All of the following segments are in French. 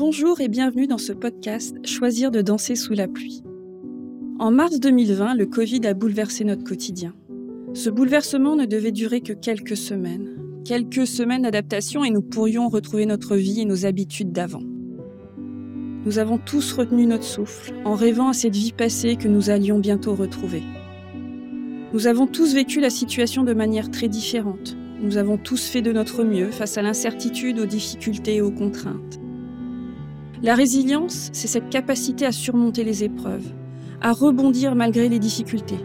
Bonjour et bienvenue dans ce podcast Choisir de danser sous la pluie. En mars 2020, le Covid a bouleversé notre quotidien. Ce bouleversement ne devait durer que quelques semaines. Quelques semaines d'adaptation et nous pourrions retrouver notre vie et nos habitudes d'avant. Nous avons tous retenu notre souffle en rêvant à cette vie passée que nous allions bientôt retrouver. Nous avons tous vécu la situation de manière très différente. Nous avons tous fait de notre mieux face à l'incertitude, aux difficultés et aux contraintes. La résilience, c'est cette capacité à surmonter les épreuves, à rebondir malgré les difficultés.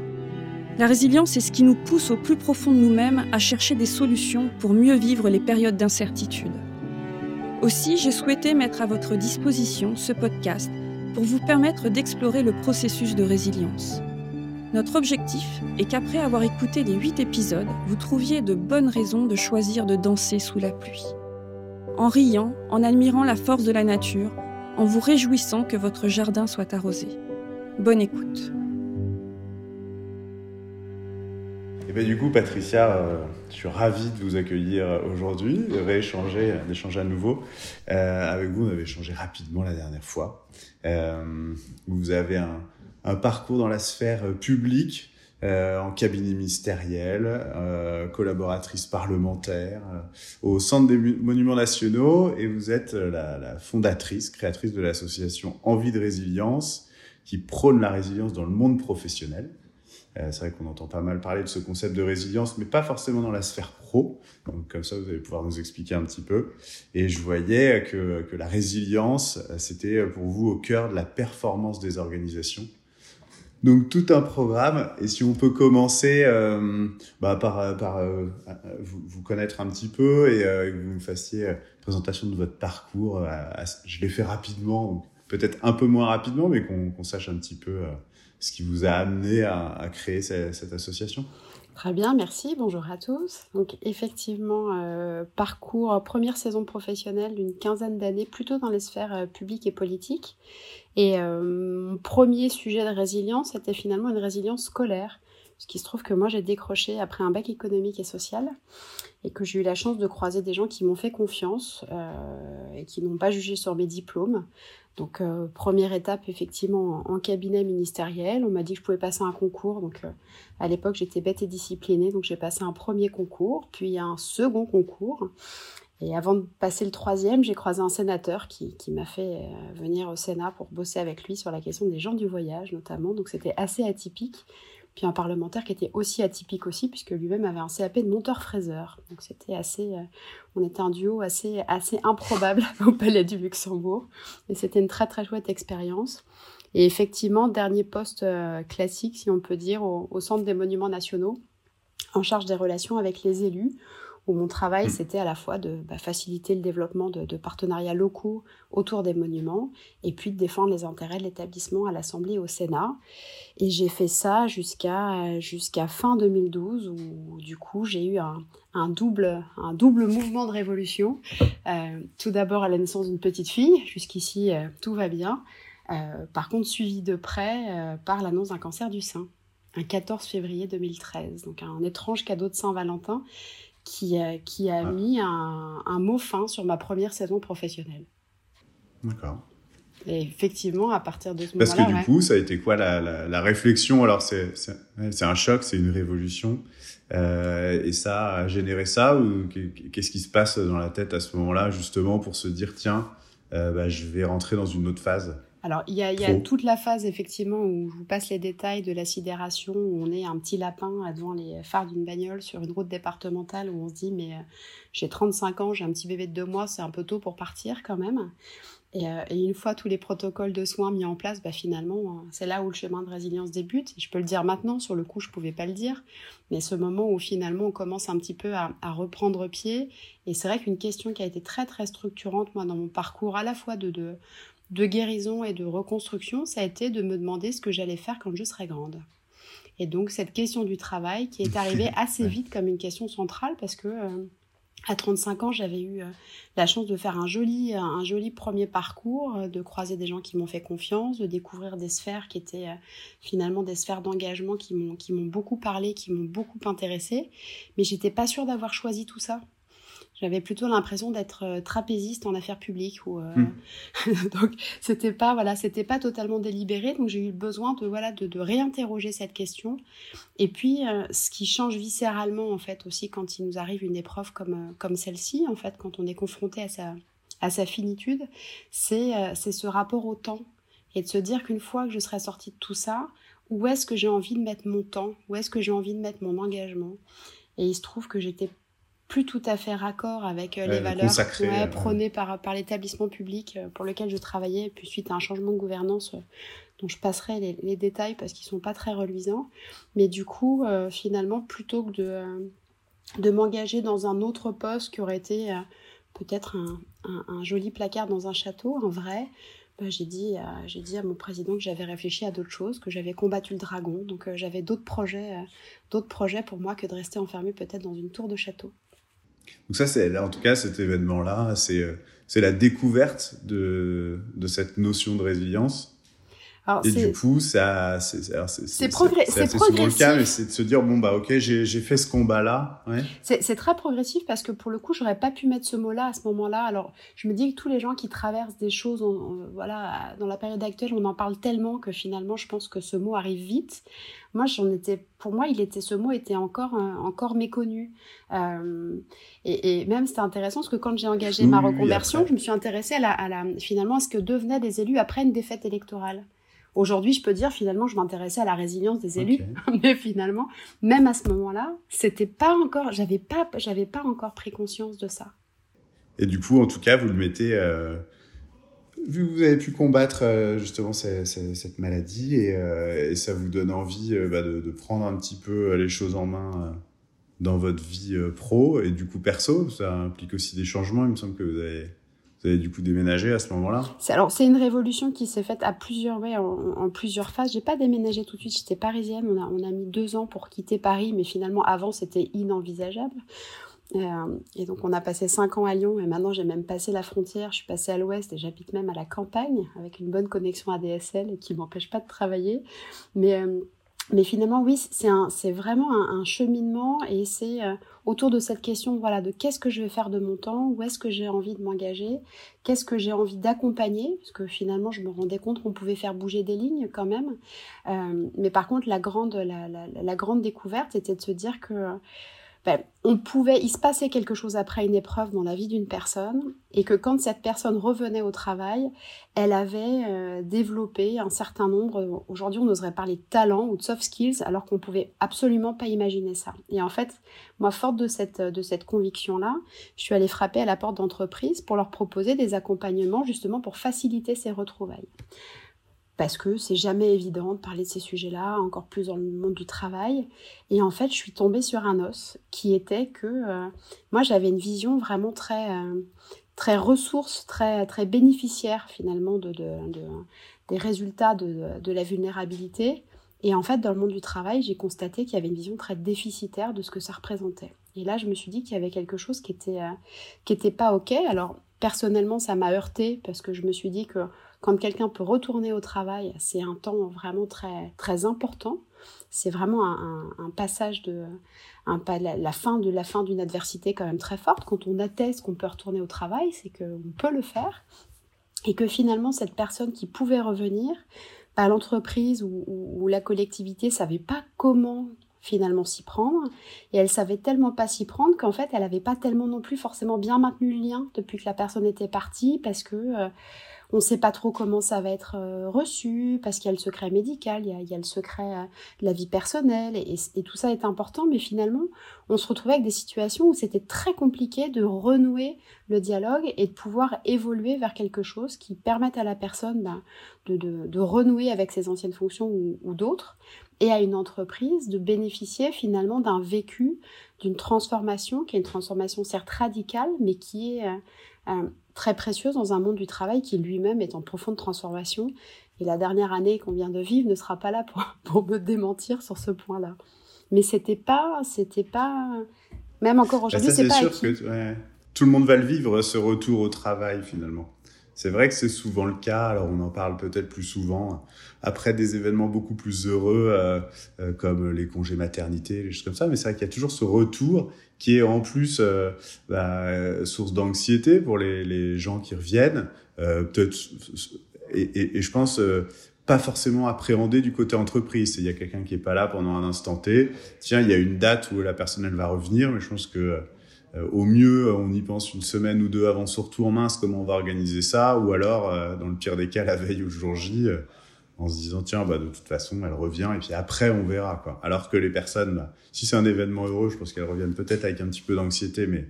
La résilience, c'est ce qui nous pousse au plus profond de nous-mêmes à chercher des solutions pour mieux vivre les périodes d'incertitude. Aussi, j'ai souhaité mettre à votre disposition ce podcast pour vous permettre d'explorer le processus de résilience. Notre objectif est qu'après avoir écouté les 8 épisodes, vous trouviez de bonnes raisons de choisir de danser sous la pluie. En riant, en admirant la force de la nature, en vous réjouissant que votre jardin soit arrosé. Bonne écoute. Et bien du coup, Patricia, euh, je suis ravi de vous accueillir aujourd'hui, de rééchanger, d'échanger à nouveau. Euh, avec vous, on avait échangé rapidement la dernière fois. Euh, vous avez un, parcours dans la sphère publique, euh, en cabinet ministériel, euh, collaboratrice parlementaire euh, au Centre des Monuments Nationaux et vous êtes la, la fondatrice, créatrice de l'association Envie de résilience qui prône la résilience dans le monde professionnel. c'est vrai qu'on entend pas mal parler de ce concept de résilience, mais pas forcément dans la sphère pro. Donc comme ça, vous allez pouvoir nous expliquer un petit peu. Et je voyais que, que la résilience, c'était pour vous au cœur de la performance des organisations donc tout un programme. Et si on peut commencer euh, bah, par, par euh, vous, connaître un petit peu et euh, que vous me fassiez une présentation de votre parcours. je l'ai fait rapidement, peut-être un peu moins rapidement, mais qu'on sache un petit peu ce qui vous a amené à, créer cette, association. Très bien, merci. Bonjour à tous. Donc effectivement, euh, parcours première saison professionnelle d'une quinzaine d'années, plutôt dans les sphères euh, publiques et politiques. Et euh, mon premier sujet de résilience était finalement une résilience scolaire. Ce qui se trouve que moi j'ai décroché après un bac économique et social et que j'ai eu la chance de croiser des gens qui m'ont fait confiance euh, et qui n'ont pas jugé sur mes diplômes. Donc euh, première étape effectivement en, cabinet ministériel, on m'a dit que je pouvais passer un concours. Donc euh, à l'époque j'étais bête et disciplinée, donc j'ai passé un premier concours, puis un second concours. Et avant de passer le troisième, j'ai croisé un sénateur qui, qui m'a fait euh, venir au Sénat pour bosser avec lui sur la question des gens du voyage notamment. Donc c'était assez atypique puis un parlementaire qui était aussi atypique aussi, puisque lui-même avait un CAP de monteur-fraiseur. Donc c'était assez, euh, on était un duo assez, assez improbable au Palais du Luxembourg. Et c'était une très très chouette expérience. Et effectivement, dernier poste euh, classique, si on peut dire, au, au Centre des Monuments Nationaux, en charge des relations avec les élus, où mon travail, mm. c'était à la fois de bah, faciliter le développement de, de, partenariats locaux autour des monuments et puis de défendre les intérêts de l'établissement à l'Assemblée et au Sénat. Et j'ai fait ça jusqu'à jusqu'à fin 2012, où du coup, j'ai eu un, un, double, un double mouvement de révolution. Euh, tout d'abord à la naissance d'une petite fille, jusqu'ici, euh, tout va bien. Euh, par contre, suivi de près par l'annonce d'un cancer du sein un 14 février 2013. Donc un étrange cadeau de Saint-Valentin qui, a, qui a ah. mis un, un, mot fin sur ma première saison professionnelle. D'accord. Et effectivement, à partir de ce moment-là. Parce que du ouais. coup, ça a été quoi la, la, la réflexion? Alors, c'est un choc, c'est une révolution. Euh, et ça a généré ça Ou qu'est-ce qui se passe dans la tête à ce moment-là, justement, pour se dire tiens, euh, bah, je vais rentrer dans une autre phase? Alors, il y a, il y a toute la phase, effectivement, où je vous passe les détails de la sidération, où on est un petit lapin devant les phares d'une bagnole sur une route départementale, où on se dit, mais euh, j'ai 35 ans, j'ai un petit bébé de deux mois, c'est un peu tôt pour partir quand même. Et, euh, et, une fois tous les protocoles de soins mis en place, bah, finalement, euh, c'est là où le chemin de résilience débute. Et je peux le dire maintenant, sur le coup, je pouvais pas le dire, mais ce moment où finalement on commence un petit peu à, à reprendre pied. Et c'est vrai qu'une question qui a été très très structurante, moi, dans mon parcours, à la fois de, de de guérison et de reconstruction, ça a été de me demander ce que j'allais faire quand je serais grande. Et donc cette question du travail qui est arrivée assez vite comme une question centrale parce que euh, à 35 ans, j'avais eu euh, la chance de faire un joli, un joli premier parcours, euh, de croiser des gens qui m'ont fait confiance, de découvrir des sphères qui étaient euh, finalement des sphères d'engagement qui m'ont, qui m'ont beaucoup parlé, qui m'ont beaucoup intéressé. Mais j'étais pas sûre d'avoir choisi tout ça. J'avais plutôt l'impression d'être euh, trapéziste en affaires publiques ou euh, hmm. donc c'était pas voilà c'était pas totalement délibéré. Donc j'ai eu besoin de voilà de, de réinterroger cette question. Et puis euh, ce qui change viscéralement en fait aussi quand il nous arrive une épreuve comme comme celle-ci en fait quand on est confronté à sa à sa finitude c'est c'est ce rapport au temps et de se dire qu'une fois que je serai sortie de tout ça où est-ce que j'ai envie de mettre mon temps? Où est-ce que j'ai envie de mettre mon engagement? Et il se trouve que j'étais plus tout à fait raccord avec euh, les valeurs ouais, prônées par, par l'établissement public euh, pour lequel je travaillais, et puis suite à un changement de gouvernance euh, dont je passerai les, les détails parce qu'ils sont pas très reluisants. Mais du coup, finalement, plutôt que de, de m'engager dans un autre poste qui aurait été peut-être un, un, joli placard dans un château, un vrai, bah, j'ai dit, j'ai dit à mon président que j'avais réfléchi à d'autres choses, que j'avais combattu le dragon, donc j'avais d'autres projets, d'autres projets pour moi que de rester enfermé peut-être dans une tour de château. Donc ça, c'est en tout cas cet événement-là, c'est euh, c'est la découverte de de cette notion de résilience. Alors, et du coup, ça, c'est c'est souvent le cas, mais c'est de se dire bon bah ok, j'ai fait ce combat-là. Ouais. C'est très progressif parce que pour le coup, j'aurais pas pu mettre ce mot-là à ce moment-là. Alors, je me dis que tous les gens qui traversent des choses, voilà, dans la période actuelle, on en parle tellement que finalement, je pense que ce mot arrive vite moi j'en étais pour moi il était ce mot était encore encore méconnu euh, et, même c'était intéressant parce que quand j'ai engagé ma reconversion je me suis intéressée à la, à la, finalement à ce que devenaient des élus après une défaite électorale Aujourd'hui, je peux dire finalement, je m'intéressais à la résilience des élus, mais finalement, même à ce moment-là, c'était pas encore, j'avais pas, j'avais pas encore pris conscience de ça. Et du coup, en tout cas, vous le mettez euh, vu que vous avez pu combattre euh, justement cette, maladie euh, et, ça vous donne envie euh, bah, de, prendre un petit peu les choses en main dans votre vie pro et du coup perso, ça implique aussi des changements. Il me semble que vous avez, vous du coup déménagé à ce moment-là. Alors c'est une révolution qui s'est faite à plusieurs, ouais, en, plusieurs phases. J'ai pas déménagé tout de suite. J'étais parisienne. On a, mis deux ans pour quitter Paris, mais finalement avant c'était inenvisageable. Euh, et donc on a passé 5 ans à Lyon et maintenant j'ai même passé la frontière, je suis passée à l'ouest et j'habite même à la campagne avec une bonne connexion ADSL et qui m'empêche pas de travailler. Mais, euh, mais finalement oui, c'est vraiment un, cheminement et c'est euh, autour de cette question voilà de qu'est-ce que je vais faire de mon temps, où est-ce que j'ai envie de m'engager, qu'est-ce que j'ai envie d'accompagner, parce que finalement je me rendais compte qu'on pouvait faire bouger des lignes quand même. mais par contre la grande, la, la, la grande découverte c'était de se dire que ben, on pouvait, il se passait quelque chose après une épreuve dans la vie d'une personne et que quand cette personne revenait au travail, elle avait euh, développé un certain nombre, aujourd'hui on oserait parler de talents ou de soft skills alors qu'on pouvait absolument pas imaginer ça. Et en fait, moi forte de cette, de cette conviction-là, je suis allée frapper à la porte d'entreprises pour leur proposer des accompagnements justement pour faciliter ces retrouvailles parce que c'est jamais évident de parler de ces sujets-là, encore plus dans le monde du travail. Et en fait, je suis tombée sur un os qui était que euh, moi, j'avais une vision vraiment très, euh, très ressource, très, très bénéficiaire finalement de, de, de des résultats de, la vulnérabilité. Et en fait, dans le monde du travail, j'ai constaté qu'il y avait une vision très déficitaire de ce que ça représentait. Et là, je me suis dit qu'il y avait quelque chose qui était, euh, pas OK. Alors, personnellement, ça m'a heurté parce que je me suis dit que quand quelqu'un peut retourner au travail, c'est un temps vraiment très, très important. C'est vraiment un, passage de la, fin de la fin d'une adversité quand même très forte. Quand on atteste qu'on peut retourner au travail, c'est qu'on peut le faire et que finalement cette personne qui pouvait revenir, bah, l'entreprise ou, la collectivité savait pas comment finalement s'y prendre et elle savait tellement pas s'y prendre qu'en fait elle avait pas tellement non plus forcément bien maintenu le lien depuis que la personne était partie parce que euh, on ne sait pas trop comment ça va être euh, reçu, parce qu'il y a le secret médical, il y a, le secret euh, de la vie personnelle, et, tout ça est important, mais finalement, on se retrouvait avec des situations où c'était très compliqué de renouer le dialogue et de pouvoir évoluer vers quelque chose qui permette à la personne ben, de, renouer avec ses anciennes fonctions ou, d'autres, et à une entreprise de bénéficier finalement d'un vécu, d'une transformation, qui est une transformation certes radicale, mais qui est... Euh, très précieuse dans un monde du travail qui lui-même est en profonde transformation. Et la dernière année qu'on vient de vivre ne sera pas là pour, pour me démentir sur ce point-là. Mais c'était pas, c'était pas, même encore bah, aujourd'hui, c'est pas sûr que tout le monde va le vivre ce retour au travail finalement. C'est vrai que c'est souvent le cas, alors on en parle peut-être plus souvent après des événements beaucoup plus heureux euh, euh, comme les congés maternité, les choses comme ça, mais c'est vrai qu'il y a toujours ce retour qui est en plus bah, source d'anxiété pour les, les, gens qui reviennent. Peut-être et, et, je pense pas forcément appréhendé du côté entreprise. Il y a quelqu'un qui est pas là pendant un instant T. Tiens, il y a une date où la personne elle va revenir, mais je pense que euh, au mieux, on y pense une semaine ou deux avant son retour mince, comment on va organiser ça, ou alors, euh, dans le pire des cas, la veille ou le jour J, euh, en se disant, tiens, bah, de toute façon, elle revient, et puis après, on verra, quoi. Alors que les personnes, bah, si c'est un événement heureux, je pense qu'elles reviennent peut-être avec un petit peu d'anxiété, mais,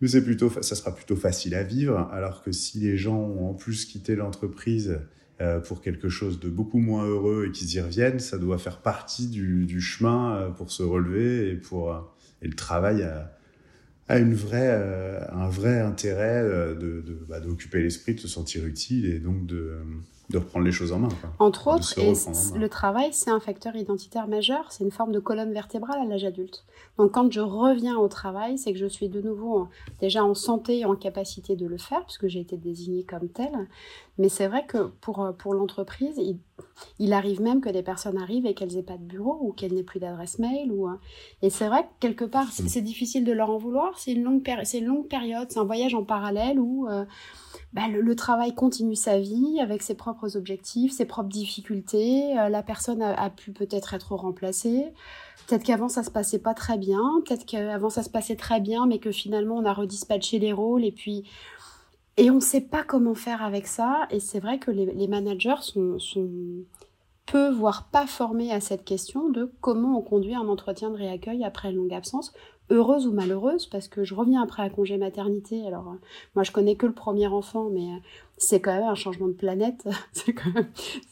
mais c'est plutôt, ça sera plutôt facile à vivre, alors que si les gens ont en plus quitté l'entreprise, pour quelque chose de beaucoup moins heureux et qu'ils y reviennent, ça doit faire partie du, du chemin pour se relever et pour et le travail à, a une vraie, euh, un vrai intérêt euh, de, de bah, d'occuper l'esprit, de se sentir utile et donc de, de reprendre les choses en main. Quoi. Entre autres, et le travail, c'est un facteur identitaire majeur, c'est une forme de colonne vertébrale à l'âge adulte. Donc quand je reviens au travail, c'est que je suis de nouveau déjà en santé et en capacité de le faire, puisque j'ai été désignée comme telle. Mais c'est vrai que pour, pour l'entreprise, il, il, arrive même que des personnes arrivent et qu'elles n'aient pas de bureau ou qu'elles n'aient plus d'adresse mail. Ou, et c'est vrai que quelque part, c'est, mm. difficile de leur en vouloir. C'est une longue, c'est une longue période, c'est un voyage en parallèle où euh, bah, le, travail continue sa vie avec ses propres objectifs, ses propres difficultés. Euh, la personne a, pu peut-être être remplacée. Peut-être qu'avant ça se passait pas très bien, peut-être qu'avant ça se passait très bien, mais que finalement on a redispatché les rôles et puis et on ne sait pas comment faire avec ça. Et c'est vrai que les, les managers sont, sont, peu, voire pas formés à cette question de comment on conduit un entretien de réaccueil après une longue absence, heureuse ou malheureuse, parce que je reviens après à congé maternité. Alors, euh, moi, je connais que le premier enfant, mais euh, c'est quand même un changement de planète. c'est quand, même,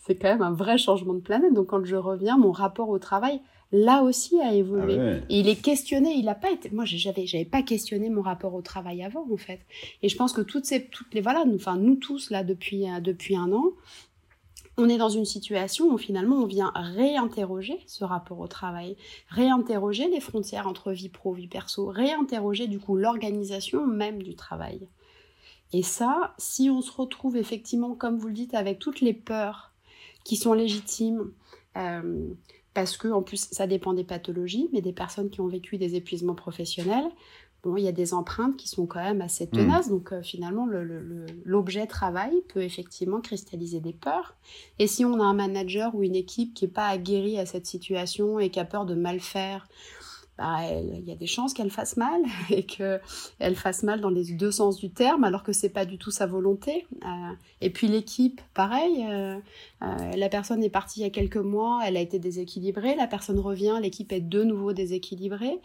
quand même un vrai changement de planète. Donc, quand je reviens, mon rapport au travail là aussi a évolué. Ah et il est questionné, il n'a pas été. Moi, j'avais, j'avais pas questionné mon rapport au travail avant, en fait. Et je pense que toutes ces, toutes les, voilà, nous, enfin, nous tous là depuis, euh, depuis un an, on est dans une situation où finalement on vient réinterroger ce rapport au travail, réinterroger les frontières entre vie pro, vie perso, réinterroger du coup l'organisation même du travail. Et ça, si on se retrouve effectivement, comme vous le dites, avec toutes les peurs qui sont légitimes, euh, parce que en plus ça dépend des pathologies, mais des personnes qui ont vécu des épuisements professionnels, bon, il y a des empreintes qui sont quand même assez mm. tenaces. Donc euh, finalement, l'objet travail peut effectivement cristalliser des peurs. Et si on a un manager ou une équipe qui n'est pas aguerrie à cette situation et qui a peur de mal faire, bah, il y a des chances qu'elle fasse mal et qu'elle fasse mal dans les deux sens du terme alors que c'est pas du tout sa volonté. Euh, et puis l'équipe, pareil, euh, euh, la personne est partie il y a quelques mois, elle a été déséquilibrée, la personne revient, l'équipe est de nouveau déséquilibrée.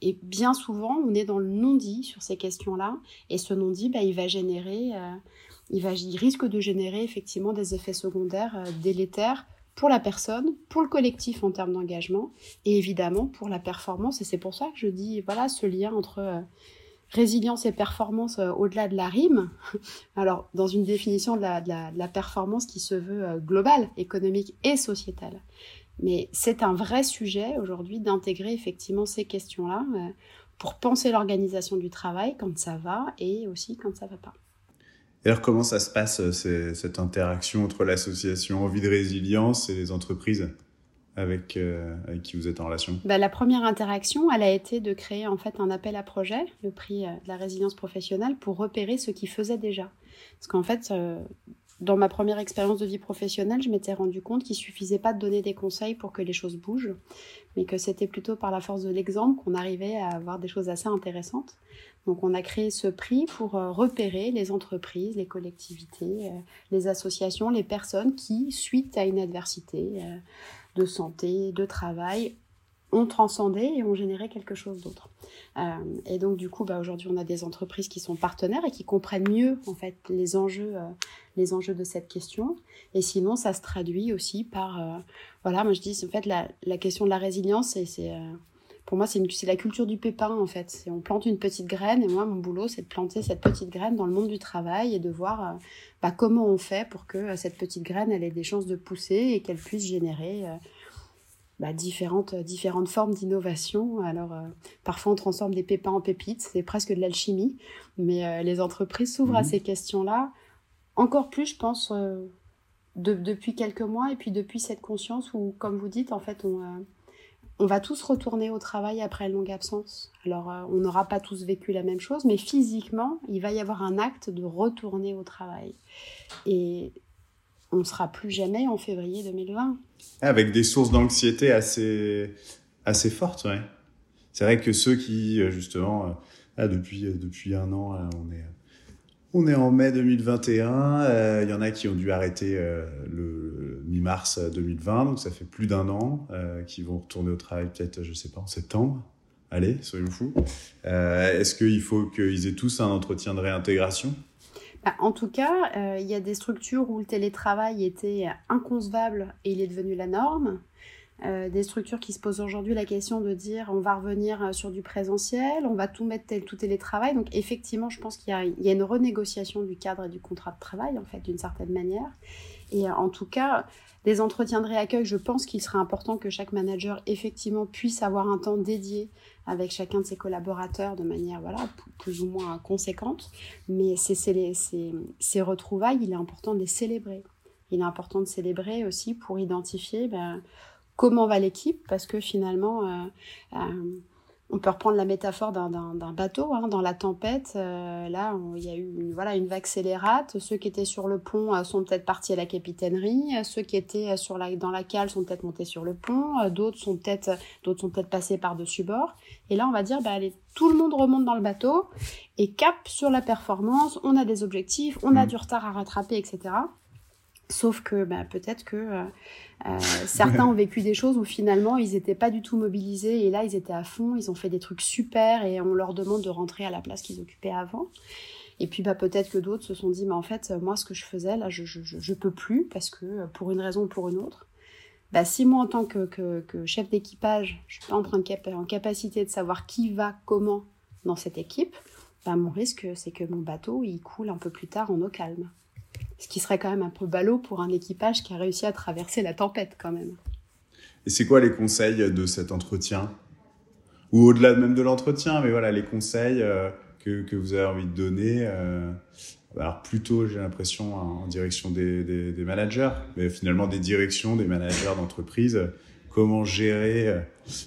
et bien souvent, on est dans le non-dit sur ces questions-là et ce non-dit, bah, il va générer, il, risque de générer effectivement des effets secondaires délétères pour la personne, pour le collectif en termes d'engagement et évidemment pour la performance. Et c'est pour ça que je dis, voilà, ce lien entre euh, résilience et performance euh, au-delà de la rime. Alors, dans une définition de la, performance qui se veut euh, globale, économique et sociétale. Mais c'est un vrai sujet aujourd'hui d'intégrer effectivement ces questions-là pour penser l'organisation du travail quand ça va et aussi quand ça va pas. Et alors, comment ça se passe, euh, cette interaction entre l'association Envie de Résilience et les entreprises avec, euh, qui vous êtes en relation? Bah, La première interaction, elle a été de créer en fait un appel à projet, le prix euh, de la résilience professionnelle, pour repérer ce qui faisait déjà. Parce qu'en fait, dans ma première expérience de vie professionnelle, je m'étais rendu compte qu'il suffisait pas de donner des conseils pour que les choses bougent, mais que c'était plutôt par la force de l'exemple qu'on arrivait à avoir des choses assez intéressantes. Donc on a créé ce prix pour euh, repérer les entreprises, les collectivités, euh, les associations, les personnes qui, suite à une adversité euh, de santé, de travail, ont transcendé et ont généré quelque chose d'autre. Et donc du coup, bah, aujourd'hui, on a des entreprises qui sont partenaires et qui comprennent mieux en fait les enjeux, les enjeux de cette question. Et sinon, ça se traduit aussi par, voilà, moi je dis, en fait, la question de la résilience, c'est pour moi, c'est la culture du pépin, en fait. On plante une petite graine, et moi, mon boulot, c'est de planter cette petite graine dans le monde du travail et de voir bah, comment on fait pour que cette petite graine, elle ait des chances de pousser et qu'elle puisse générer bah, différentes, différentes formes d'innovation. Alors, euh, parfois, on transforme des pépins en pépites, c'est presque de l'alchimie, mais euh, les entreprises s'ouvrent à mhm. ces questions-là. Encore plus, je pense, euh, depuis quelques mois, et puis depuis cette conscience où, comme vous dites, en fait, on, on va tous retourner au travail après une longue absence. Alors, euh, on n'aura pas tous vécu la même chose, mais physiquement, il va y avoir un acte de retourner au travail. Et on ne sera plus jamais en février 2020. Avec des sources d'anxiété assez, assez fortes, ouais. C'est vrai que ceux qui, euh, justement, euh, depuis, depuis un an, on est on est en mai 2021. Il euh, y en a qui ont dû arrêter euh, le mi-mars 2020, donc ça fait plus d'un an, euh, qui vont retourner au travail peut-être, je sais pas, en septembre. Allez, soyons fous. Est-ce qu'il faut qu'ils aient tous un entretien de réintégration? Bah, en tout cas, il y a des structures où le télétravail était inconcevable et il est devenu la norme. Euh, des structures qui se posent aujourd'hui la question de dire on va revenir euh, sur du présentiel, on va tout mettre tel, tout télétravail. Donc effectivement, je pense qu'il y, a une renégociation du cadre et du contrat de travail, en fait, d'une certaine manière. Et euh, en tout cas, des entretiens de réaccueil, je pense qu'il serait important que chaque manager, effectivement, puisse avoir un temps dédié avec chacun de ses collaborateurs de manière voilà, plus ou moins conséquente. Mais ces, ces retrouvailles, il est important de les célébrer. Il est important de célébrer aussi pour identifier... Ben, comment va l'équipe, parce que finalement, euh, euh, on peut reprendre la métaphore d'un bateau, hein, dans la tempête, euh, là, il y a eu une, voilà, une vague scélérate, ceux qui étaient sur le pont sont peut-être partis à la capitainerie, ceux qui étaient sur la, dans la cale sont peut-être montés sur le pont, d'autres sont peut-être sont peut passés par-dessus bord, et là, on va dire, bah, allez, tout le monde remonte dans le bateau, et cap sur la performance, on a des objectifs, on a mmh. du retard à rattraper, etc. Sauf que bah, peut-être que euh, euh, certains ont vécu des choses où finalement ils n'étaient pas du tout mobilisés et là ils étaient à fond, ils ont fait des trucs super et on leur demande de rentrer à la place qu'ils occupaient avant. Et puis bah, peut-être que d'autres se sont dit mais en fait moi ce que je faisais là je, je, peux plus parce que euh, pour une raison ou pour une autre. Bah, si moi en tant que, que, chef d'équipage je suis pas en, train de en capacité de savoir qui va comment dans cette équipe, bah, mon risque c'est que mon bateau il coule un peu plus tard en eau calme. Ce qui serait quand même un peu ballot pour un équipage qui a réussi à traverser la tempête quand même. Et c'est quoi les conseils de cet entretien? Ou au-delà même de l'entretien, mais voilà, les conseils euh, que, que, vous avez envie de donner euh, alors plutôt, j'ai l'impression, en direction des, des, managers, mais finalement des directions, des managers d'entreprise. Comment gérer, euh,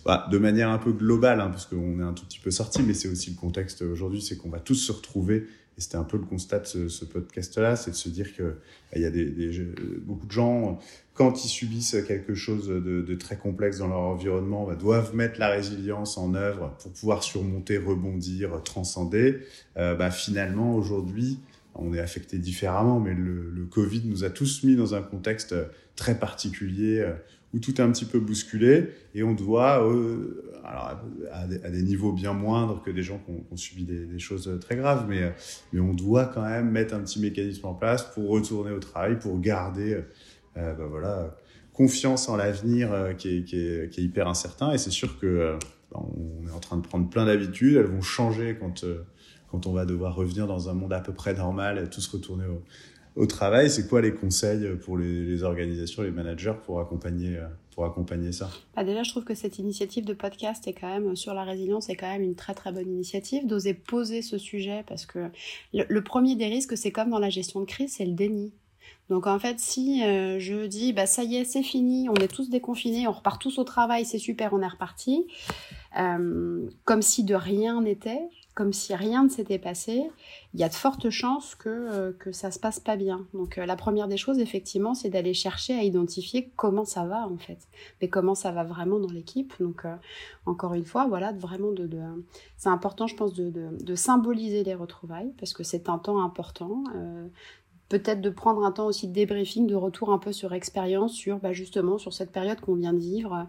bah, de manière un peu globale, hein, parce qu'on est un tout petit peu sorti, mais c'est aussi le contexte aujourd'hui, c'est qu'on va tous se retrouver et c'était un peu le constat de ce, podcast-là, c'est de se dire que bah, il y a des, beaucoup de gens, quand ils subissent quelque chose de, très complexe dans leur environnement, bah, doivent mettre la résilience en œuvre pour pouvoir surmonter, rebondir, transcender. Euh, bah, finalement, aujourd'hui, on est affecté différemment, mais le, le, Covid nous a tous mis dans un contexte très particulier euh, où tout est un petit peu bousculé et on doit, euh, à, des, niveaux bien moindres que des gens qui ont, subi des, choses très graves, mais, mais on doit quand même mettre un petit mécanisme en place pour retourner au travail, pour garder bah voilà, confiance en l'avenir euh, qui, est, qui, qui, est, hyper incertain. Et c'est sûr que euh, bah, on est en train de prendre plein d'habitudes, elles vont changer quand, quand on va devoir revenir dans un monde à peu près normal tous retourner au, au travail, c'est quoi les conseils pour les, organisations, les managers pour accompagner, euh, pour accompagner ça? Bah Déjà, je trouve que cette initiative de podcast est quand même sur la résilience est quand même une très très bonne initiative d'oser poser ce sujet parce que le, premier des risques, c'est comme dans la gestion de crise, c'est le déni. Donc en fait, si euh, je dis bah ça y est, c'est fini, on est tous déconfinés, on repart tous au travail, c'est super, on est reparti, euh, comme si de rien n'était, comme si rien ne s'était passé, il y a de fortes chances que, euh, que ça se passe pas bien. Donc euh, la première des choses, effectivement, c'est d'aller chercher à identifier comment ça va en fait, mais comment ça va vraiment dans l'équipe. Donc euh, encore une fois, voilà, vraiment de, c'est important, je pense, de, symboliser les retrouvailles parce que c'est un temps important. Peut-être de prendre un temps aussi de débriefing, de retour un peu sur expérience, sur bah, justement sur cette période qu'on vient de vivre.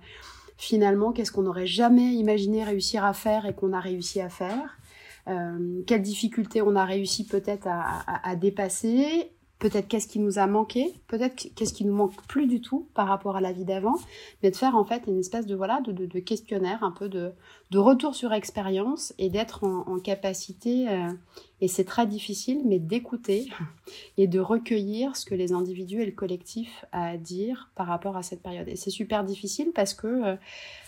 Finalement, qu'est-ce qu'on n'aurait jamais imaginé réussir à faire et qu'on a réussi à faire? euh, quelles difficultés on a réussi peut-être à, dépasser, peut-être qu'est-ce qui nous a manqué, peut-être qu'est-ce qui nous manque plus du tout par rapport à la vie d'avant, mais de faire en fait une espèce de voilà de, questionnaire, un peu de, retour sur expérience et d'être en, capacité, euh, et c'est très difficile, mais d'écouter et de recueillir ce que les individus et le collectif a à dire par rapport à cette période. Et c'est super difficile parce que euh,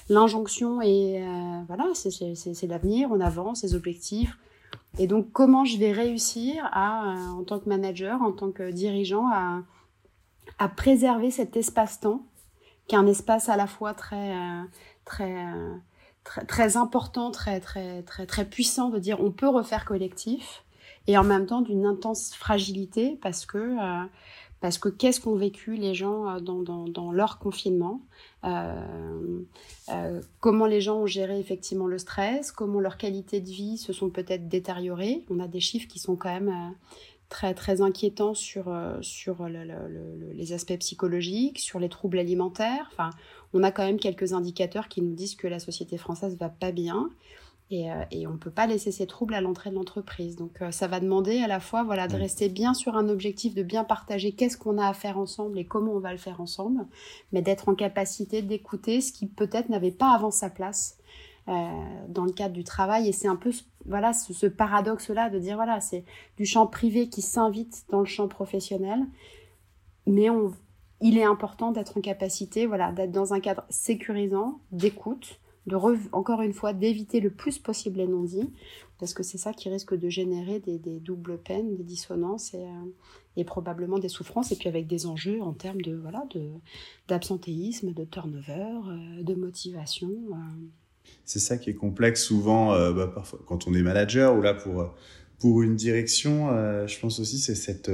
l'injonction est, euh, voilà, c'est l'avenir, on avance, les objectifs. Et donc, comment je vais réussir à, euh, en tant que manager, en tant que dirigeant, à, préserver cet espace-temps, qui est un espace à la fois très, euh, très, très important, très, très, très, très puissant de dire on peut refaire collectif et en même temps d'une intense fragilité parce que parce que qu'est-ce qu'ont vécu les gens euh, dans, leur confinement euh, euh, Comment les gens ont géré effectivement le stress Comment leur qualité de vie se sont peut-être détériorées On a des chiffres qui sont quand même très très inquiétants sur, sur le, le, le, les aspects psychologiques, sur les troubles alimentaires. Enfin, on a quand même quelques indicateurs qui nous disent que la société française va pas bien. Et, euh, et, on ne peut pas laisser ces troubles à l'entrée de l'entreprise. Donc euh, ça va demander à la fois voilà, de rester bien sur un objectif, de bien partager qu'est-ce qu'on a à faire ensemble et comment on va le faire ensemble, mais d'être en capacité d'écouter ce qui peut-être n'avait pas avant sa place euh, dans le cadre du travail. Et c'est un peu voilà, ce, ce paradoxe-là de dire voilà, c'est du champ privé qui s'invite dans le champ professionnel, mais on, il est important d'être en capacité voilà, d'être dans un cadre sécurisant, d'écoute de encore une fois d'éviter le plus possible les non-dits, parce que c'est ça qui risque de générer des, des doubles peines, des dissonances et, euh, probablement des souffrances, et puis avec des enjeux en termes de voilà d'absentéisme, de turnover, euh, de motivation. Euh. C'est ça qui est complexe souvent, bah, parfois, quand on est manager ou là pour pour une direction, je pense aussi c'est cette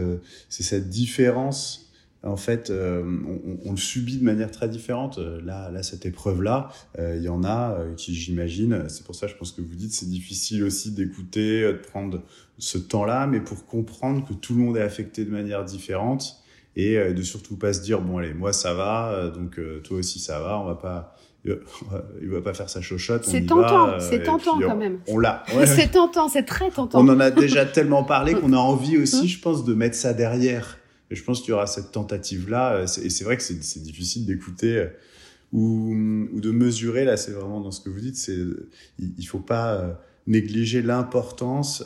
c'est cette différence en fait, euh, on, on, le subit de manière très différente. Euh, là, là cette épreuve-là, euh, il y en a euh, qui, j'imagine, c'est pour ça, je pense que vous dites, c'est difficile aussi d'écouter, de prendre ce temps-là, mais pour comprendre que tout le monde est affecté de manière différente et de surtout pas se dire bon allez, moi ça va, donc toi aussi ça va, on va pas il va pas faire sa chochotte. C'est tentant, c'est tentant quand même. On l'a. Ouais. c'est tentant, c'est très tentant. On en a déjà tellement parlé qu'on a envie aussi, je pense, de mettre ça derrière. Et je pense qu'il y aura cette tentative-là. Euh, et c'est vrai que c'est difficile d'écouter euh, ou, de mesurer. Là, c'est vraiment dans ce que vous dites. Il, il faut pas euh, négliger l'importance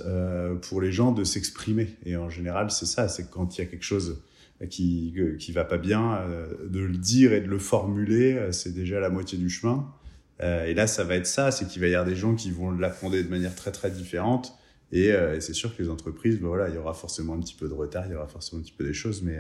pour les gens de s'exprimer. Et en général, c'est ça. C'est quand il y a quelque chose qui qui va pas bien, de le dire et de le formuler, c'est déjà la moitié du chemin. et là, ça va être ça. C'est qu'il va y avoir des gens qui vont l'appréhender de manière très très différente et, euh, et c'est sûr que les entreprises, ben voilà, il y aura forcément un petit peu de retard, il y aura forcément un petit peu des choses, mais,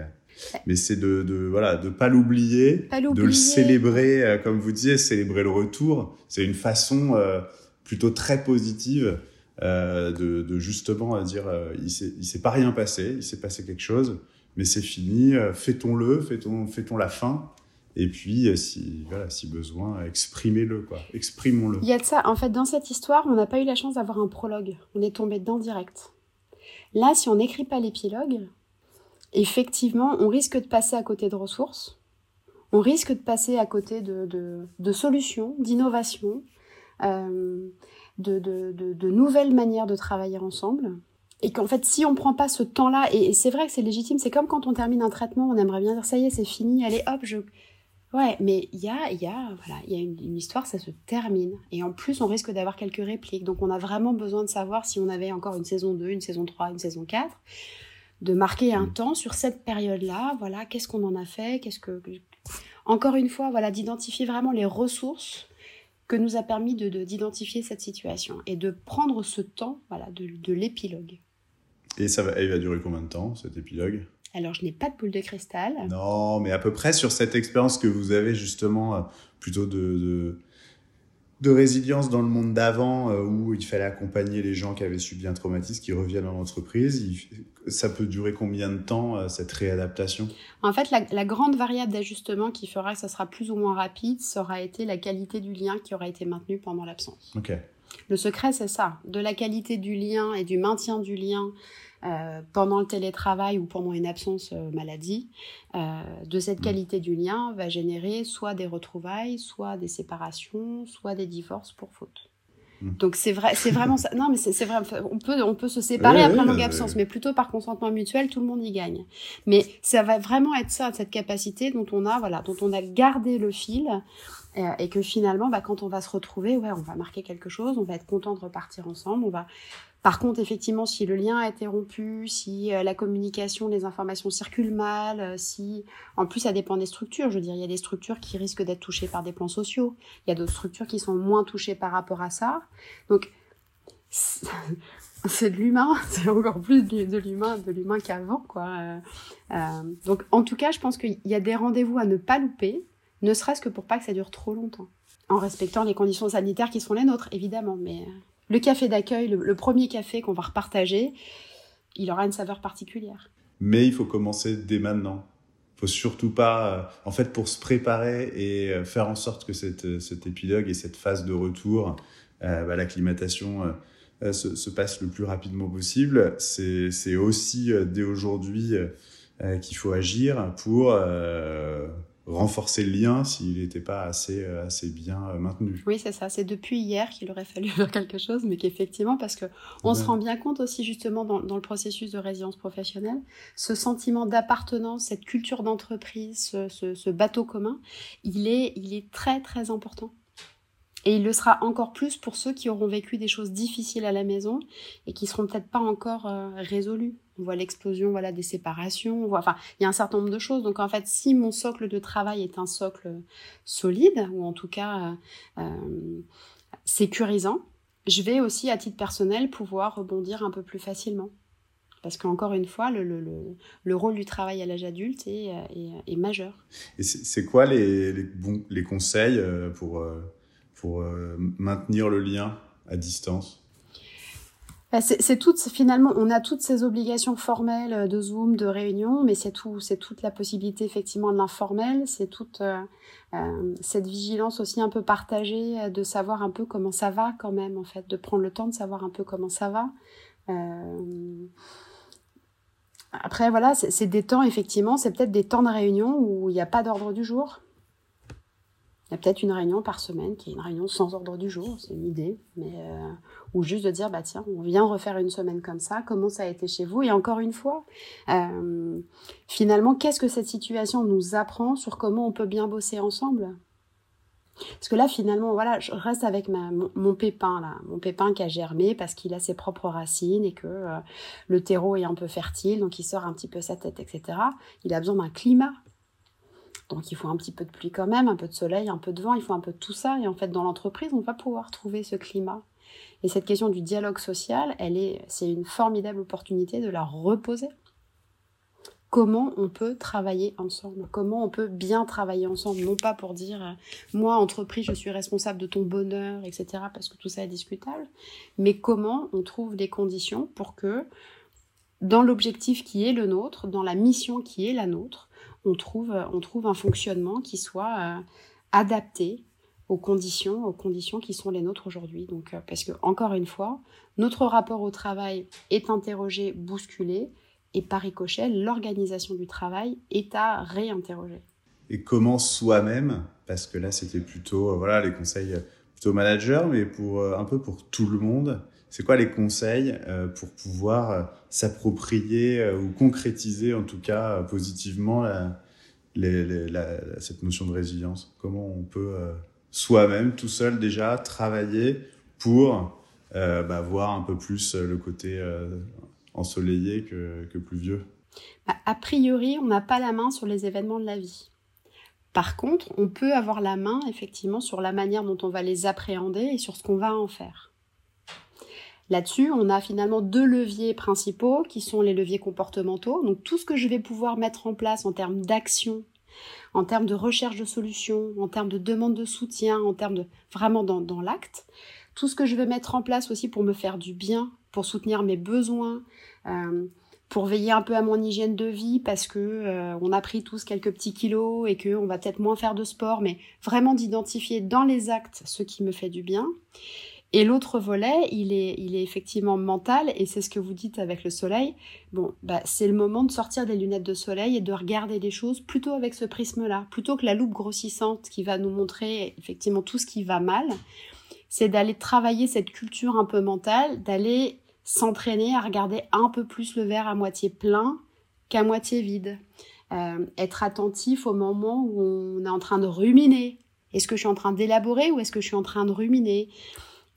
mais c'est de, de, voilà, de pas l'oublier, de le célébrer, euh, comme vous disiez, célébrer le retour. C'est une façon euh, plutôt très positive de, de, justement dire, il s'est, il s'est pas rien passé, il s'est passé quelque chose, mais c'est fini, fêtons-le, fêtons, fêtons la fin. Et puis, euh, si, voilà, si besoin, exprimez-le, quoi. Exprimons-le. Il y a de ça. En fait, dans cette histoire, on n'a pas eu la chance d'avoir un prologue. On est tombé dedans direct. Là, si on n'écrit pas l'épilogue, effectivement, on risque de passer à côté de ressources. On risque de passer à côté de, de, solutions, d'innovations, euh, de, de, nouvelles manières de travailler ensemble. Et qu'en fait, si on prend pas ce temps-là, et c'est vrai que c'est légitime, c'est comme quand on termine un traitement, on aimerait bien dire ça y est, c'est fini, allez hop, je, Ouais, mais il y a, y a, voilà, y a une, une, histoire, ça se termine. Et en plus, on risque d'avoir quelques répliques. Donc, on a vraiment besoin de savoir si on avait encore une saison 2, une saison 3, une saison 4, de marquer un temps sur cette période-là. Voilà, qu'est-ce qu'on en a fait? Qu'est-ce que. Encore une fois, voilà, d'identifier vraiment les ressources que nous a permis de, d'identifier cette situation et de prendre ce temps, voilà, de, de l'épilogue. Et ça va, il va durer combien de temps, cet épilogue? Alors, je n'ai pas de boule de cristal. Non, mais à peu près sur cette expérience que vous avez justement euh, plutôt de, de, de, résilience dans le monde d'avant, euh, où il fallait accompagner les gens qui avaient subi un traumatisme, qui reviennent en entreprise. Il, ça peut durer combien de temps, euh, cette réadaptation? En fait, la, la grande variable d'ajustement qui fera que ça sera plus ou moins rapide, ça aura été la qualité du lien qui aura été maintenu pendant l'absence. Ok. Le secret, c'est ça, de la qualité du lien et du maintien du lien euh, pendant le télétravail ou pendant une absence euh, maladie, euh, de cette qualité du lien va générer soit des retrouvailles, soit des séparations, soit des divorces pour faute. Donc c'est vrai, c'est vraiment ça. Non, mais c'est vrai. On peut, on peut se séparer après oui, longue absence, mais plutôt par consentement mutuel, tout le monde y gagne. Mais ça va vraiment être ça, cette capacité dont on a, voilà, dont on a gardé le fil, euh, et que finalement, bah, quand on va se retrouver, ouais, on va marquer quelque chose, on va être content de repartir ensemble, on va. Par contre, effectivement, si le lien a été rompu, si euh, la communication, les informations circulent mal, euh, si, en plus, ça dépend des structures. Je veux dire, il y a des structures qui risquent d'être touchées par des plans sociaux. Il y a d'autres structures qui sont moins touchées par rapport à ça. Donc, c'est de l'humain, c'est encore plus de l'humain, de l'humain qu'avant, quoi. Euh, donc, en tout cas, je pense qu'il y a des rendez-vous à ne pas louper, ne serait-ce que pour pas que ça dure trop longtemps. En respectant les conditions sanitaires qui sont les nôtres, évidemment. Mais le café d'accueil, le, premier café qu'on va repartager, il aura une saveur particulière. Mais il faut commencer dès maintenant. Il faut surtout pas, euh, en fait, pour se préparer et euh, faire en sorte que cette, cet épilogue et cette phase de retour, bah, l'acclimatation se, passe le plus rapidement possible. C'est aussi dès aujourd'hui qu'il faut agir pour renforcer le lien s'il n'était pas assez, euh, assez bien euh, maintenu. Oui, c'est ça. C'est depuis hier qu'il aurait fallu faire quelque chose, mais qu'effectivement, parce que on se rend bien compte aussi justement dans, dans, le processus de résidence professionnelle, ce sentiment d'appartenance, cette culture d'entreprise, ce, ce, ce, bateau commun, il est, il est très très important. Et il le sera encore plus pour ceux qui auront vécu des choses difficiles à la maison et qui seront peut-être pas encore euh, résolues. On voit l'explosion voilà, des séparations, enfin, il y a un certain nombre de choses. Donc en fait, si mon socle de travail est un socle solide, ou en tout cas euh, euh, sécurisant, je vais aussi, à titre personnel, pouvoir rebondir un peu plus facilement. Parce qu'encore une fois, le, le, le, rôle du travail à l'âge adulte est, est, est, majeur. Et c'est quoi les, les, les conseils pour pour euh, maintenir le lien à distance? C'est tout, finalement, on a toutes ces obligations formelles de Zoom, de réunion, mais c'est tout, c'est toute la possibilité effectivement de l'informel, c'est toute euh, euh, cette vigilance aussi un peu partagée de savoir un peu comment ça va quand même en fait, de prendre le temps de savoir un peu comment ça va. Après voilà, c'est des temps effectivement, c'est peut-être des temps de réunion où il n'y a pas d'ordre du jour. Il y a peut-être une réunion par semaine qui est une réunion sans ordre du jour, c'est une idée, mais euh, ou juste de dire bah tiens, on vient refaire une semaine comme ça, comment ça a été chez vous? Et encore une fois, euh, finalement, qu'est-ce que cette situation nous apprend sur comment on peut bien bosser ensemble? Parce que là, finalement, voilà, je reste avec mon, pépin, là, mon pépin qui a germé parce qu'il a ses propres racines et que euh, le terreau est un peu fertile, donc il sort un petit peu sa tête, etc. Il a besoin d'un climat donc il faut un petit peu de pluie quand même, un peu de soleil, un peu de vent, il faut un peu de tout ça. Et en fait, dans l'entreprise, on va pouvoir trouver ce climat. Et cette question du dialogue social, elle est, c'est une formidable opportunité de la reposer. Comment on peut travailler ensemble? Comment on peut bien travailler ensemble? Non pas pour dire euh, moi entreprise je suis responsable de ton bonheur, etc. Parce que tout ça est discutable, mais comment on trouve des conditions pour que dans l'objectif qui est le nôtre, dans la mission qui est la nôtre, on trouve, on trouve un fonctionnement qui soit euh, adapté aux conditions, aux conditions qui sont les nôtres aujourd'hui. Donc, euh, parce que encore une fois, notre rapport au travail est interrogé, bousculé, et par ricochet, l'organisation du travail est à réinterroger. Et comment soi-même, parce que là c'était plutôt euh, voilà les conseils plutôt manager, mais pour un peu pour tout le monde, c'est quoi les conseils pour pouvoir s'approprier ou concrétiser en tout cas positivement cette notion de résilience? Comment on peut euh, soi-même, tout seul déjà, travailler pour euh, bah, voir un peu plus euh, le côté ensoleillé que, que pluvieux bah, A priori, on n'a pas la main sur les événements de la vie. Par contre, on peut avoir la main effectivement sur la manière dont on va les appréhender et sur ce qu'on va en faire. Là-dessus, on a finalement deux leviers principaux qui sont les leviers comportementaux. Donc tout ce que je vais pouvoir mettre en place en termes d'action, en termes de recherche de solutions, en termes de demande de soutien, en termes de vraiment dans, l'acte. Tout ce que je vais mettre en place aussi pour me faire du bien, pour soutenir mes besoins, euh, pour veiller un peu à mon hygiène de vie parce que euh, on a pris tous quelques petits kilos et que on va peut-être moins faire de sport, mais vraiment d'identifier dans les actes ce qui me fait du bien. Et l'autre volet, il est, effectivement mental, et c'est ce que vous dites avec le soleil. Bon, bah, c'est le moment de sortir des lunettes de soleil et de regarder les choses plutôt avec ce prisme-là, plutôt que la loupe grossissante qui va nous montrer effectivement tout ce qui va mal. C'est d'aller travailler cette culture un peu mentale, d'aller s'entraîner à regarder un peu plus le verre à moitié plein qu'à moitié vide. Euh, être attentif au moment où on est en train de ruminer. Est-ce que je suis en train d'élaborer ou est-ce que je suis en train de ruminer?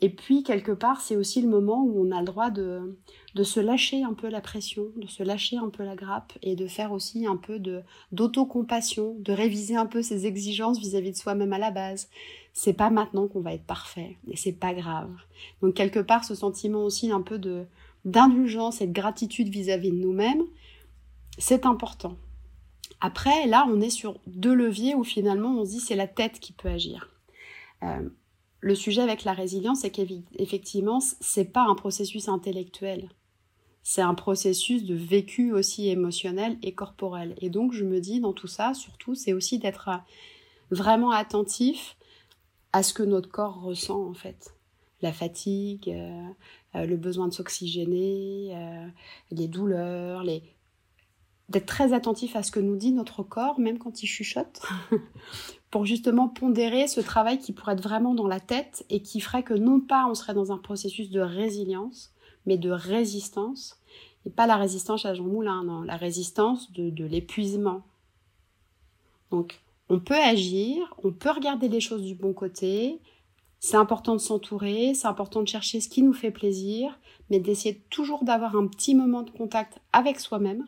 Et puis, quelque part, c'est aussi le moment où on a le droit de, de se lâcher un peu la pression, de se lâcher un peu la grappe et de faire aussi un peu de d'autocompassion, de réviser un peu ses exigences vis-à-vis de soi-même à la base. C'est pas maintenant qu'on va être parfait et c'est pas grave. Donc, quelque part, ce sentiment aussi un peu d'indulgence et de gratitude vis-à-vis de nous-mêmes, c'est important. Après, là, on est sur deux leviers où finalement on se dit c'est la tête qui peut agir. Le sujet avec la résilience, c'est qu'effectivement, c'est pas un processus intellectuel. C'est un processus de vécu aussi émotionnel et corporel. Et donc, je me dis, dans tout ça, surtout, c'est aussi d'être vraiment attentif à ce que notre corps ressent, en fait. La fatigue, euh, euh, le besoin de s'oxygéner, euh, les douleurs, d'être très attentif à ce que nous dit notre corps, même quand il chuchote, pour justement pondérer ce travail qui pourrait être vraiment dans la tête et qui ferait que non pas on serait dans un processus de résilience, mais de résistance, et pas la résistance à Jean Moulin, non, la résistance de, l'épuisement. Donc, on peut agir, on peut regarder les choses du bon côté, c'est important de s'entourer, c'est important de chercher ce qui nous fait plaisir, mais d'essayer toujours d'avoir un petit moment de contact avec soi-même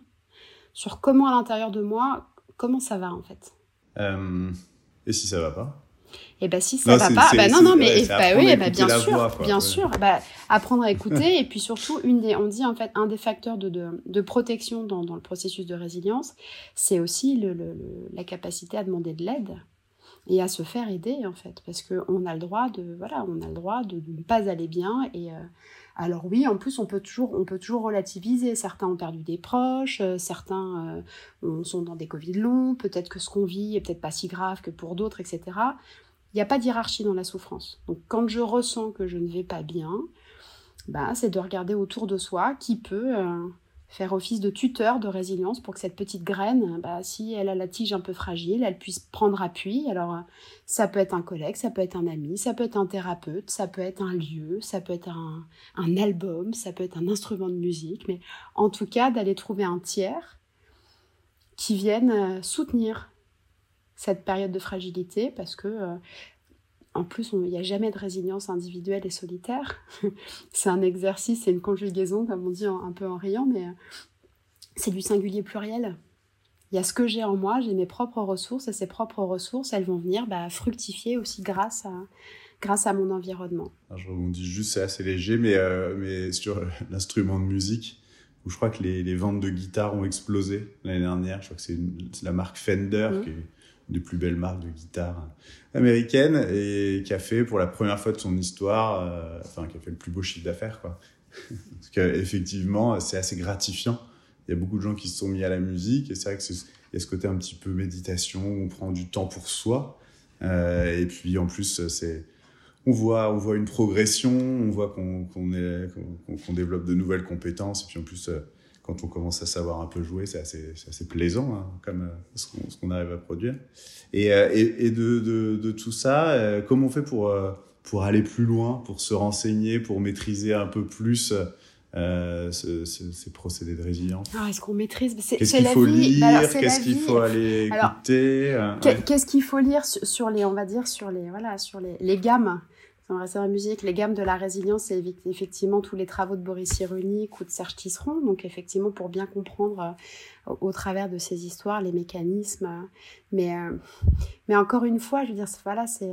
sur comment à l'intérieur de moi, comment ça va en fait. Euh, et si ça va pas et eh ben si ça va pas, bah non non mais bah, oui, bah, bien sûr, bien sûr, bah, apprendre à écouter et puis surtout une des, on dit en fait un des facteurs de, de, de protection dans, dans, le processus de résilience, c'est aussi le, le, la capacité à demander de l'aide et à se faire aider en fait parce que on a le droit de voilà on a le droit de, de ne pas aller bien et euh, alors oui, en plus, on peut toujours, on peut toujours relativiser. Certains ont perdu des proches, euh, certains euh, sont dans des Covid longs, peut-être que ce qu'on vit est peut-être pas si grave que pour d'autres, etc. Il n'y a pas d'hierarchie dans la souffrance. Donc quand je ressens que je ne vais pas bien, bah, c'est de regarder autour de soi qui peut euh, faire office de tuteur de résilience pour que cette petite graine, bah, si elle a la tige un peu fragile, elle puisse prendre appui. Alors, euh, ça peut être un collègue, ça peut être un ami, ça peut être un thérapeute, ça peut être un lieu, ça peut être un, un album, ça peut être un instrument de musique, mais en tout cas, d'aller trouver un tiers qui vienne euh, soutenir cette période de fragilité parce que euh, en plus, il n'y a jamais de résilience individuelle et solitaire. c'est un exercice, c'est une conjugaison, comme on dit un peu en riant, mais euh, c'est du singulier pluriel. Il y a ce que j'ai en moi, j'ai mes propres ressources, et ces propres ressources, elles vont venir bah, fructifier aussi grâce à, grâce à mon environnement. je rebondis juste, c'est assez léger, mais, euh, mais sur l'instrument de musique, où je crois que les, les, ventes de guitares ont explosé l'année dernière. Je crois que c'est la marque Fender mmh. qui est des plus belles marques de guitare américaines et qui a fait pour la première fois de son histoire, euh, enfin qui a fait le plus beau chiffre d'affaires quoi. Parce qu'effectivement c'est assez gratifiant. Il y a beaucoup de gens qui se sont mis à la musique et c'est vrai que il y a ce côté un petit peu méditation où on prend du temps pour soi euh, et puis en plus c'est on voit on voit une progression, on voit qu'on qu'on développe de nouvelles compétences et puis en plus euh, quand on commence à savoir un peu jouer, c'est assez, assez, plaisant, hein, comme euh, ce qu'on arrive à produire. Et, euh, et, et de, de, de, tout ça, euh, comment on fait pour, pour aller plus loin, pour se renseigner, pour maîtriser un peu plus euh, ce, ce, ces procédés de résilience? Ah, Est-ce qu'on maîtrise? Qu'est-ce qu'il faut lire Qu'est-ce qu'il faut aller écouter Qu'est-ce qu'il faut lire sur les, on va dire, sur les, voilà, sur les, les gammes dans la musique, les gammes de la résilience, c'est effectivement tous les travaux de Boris Cyrulnik ou de Serge Tisseron. Donc effectivement, pour bien comprendre euh, au, travers de ces histoires les mécanismes. Euh, mais, euh, mais encore une fois, je veux dire, voilà, c'est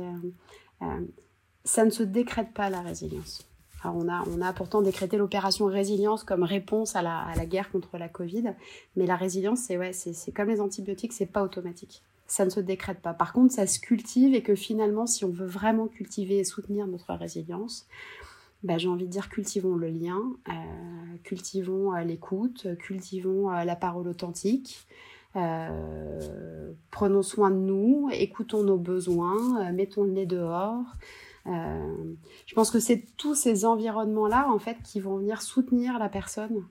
ça ne se décrète pas la résilience. On a, on a pourtant décrété l'opération résilience comme réponse à la, à la, guerre contre la Covid, mais la résilience, c'est ouais, c'est comme les antibiotiques, c'est pas automatique ça ne se décrète pas. Par contre, ça se cultive et que finalement, si on veut vraiment cultiver et soutenir notre résilience, bah, j'ai envie de dire cultivons le lien, euh, cultivons euh, l'écoute, cultivons euh, la parole authentique, prenons soin de nous, écoutons nos besoins, mettons le nez dehors. je pense que c'est tous ces environnements-là, en fait, qui vont venir soutenir la personne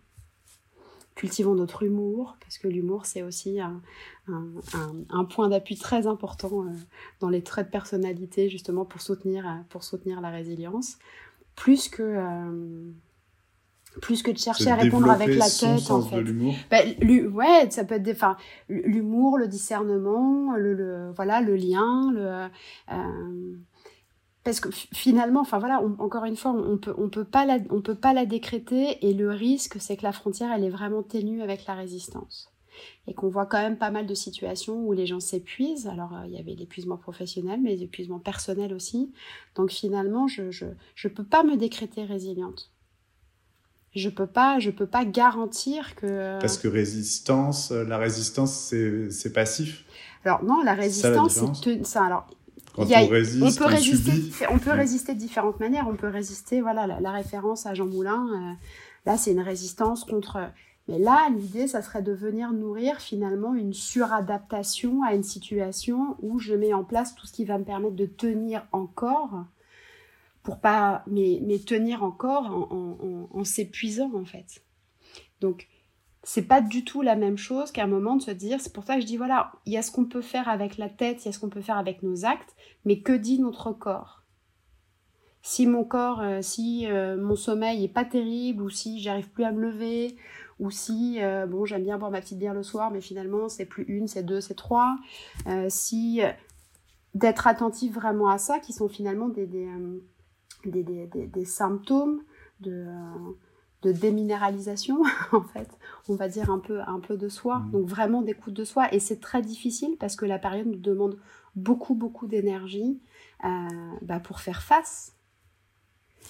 cultivons notre humour, parce que l'humour, c'est aussi un, un, point d'appui très important euh, dans les traits de personnalité, justement, pour soutenir, euh, pour soutenir la résilience. Plus que, euh, plus que de chercher à répondre avec la tête, en fait. Bah, ouais, ça peut être l'humour, le discernement, le, voilà, le lien, le parce que finalement, enfin voilà, encore une fois, on peut, on peut pas la, on peut pas la décréter et le risque, c'est que la frontière, elle est vraiment ténue avec la résistance et qu'on voit quand même pas mal de situations où les gens s'épuisent. Alors euh, il y avait l'épuisement professionnel, mais l'épuisement personnel aussi. Donc finalement, je, je, je peux pas me décréter résiliente. Je peux pas, je peux pas garantir que. Parce que résistance, la résistance, c'est passif. Alors non, la résistance, c'est alors quand on résiste, on peut résister, on peut résister de différentes manières. On peut résister, voilà, la, référence à Jean Moulin. Euh, là, c'est une résistance contre. Mais là, l'idée, ça serait de venir nourrir finalement une suradaptation à une situation où je mets en place tout ce qui va me permettre de tenir encore, pour pas, mais, mais tenir encore en, en s'épuisant en fait. Donc, c'est pas du tout la même chose qu'un moment de se dire, c'est pour ça que je dis voilà, il y a ce qu'on peut faire avec la tête, il y a ce qu'on peut faire avec nos actes, mais que dit notre corps? Si mon corps, euh, si euh, mon sommeil est pas terrible, ou si j'arrive plus à me lever, ou si, euh, bon, j'aime bien boire ma petite bière le soir, mais finalement c'est plus une, c'est deux, c'est trois, si d'être attentif vraiment à ça, qui sont finalement des, des, des, des symptômes de de déminéralisation en fait on va dire un peu un peu de soi. Mmh. donc vraiment d'écoute de soi. Et c'est très difficile parce que la période nous demande beaucoup beaucoup d'énergie euh, bah, pour faire face.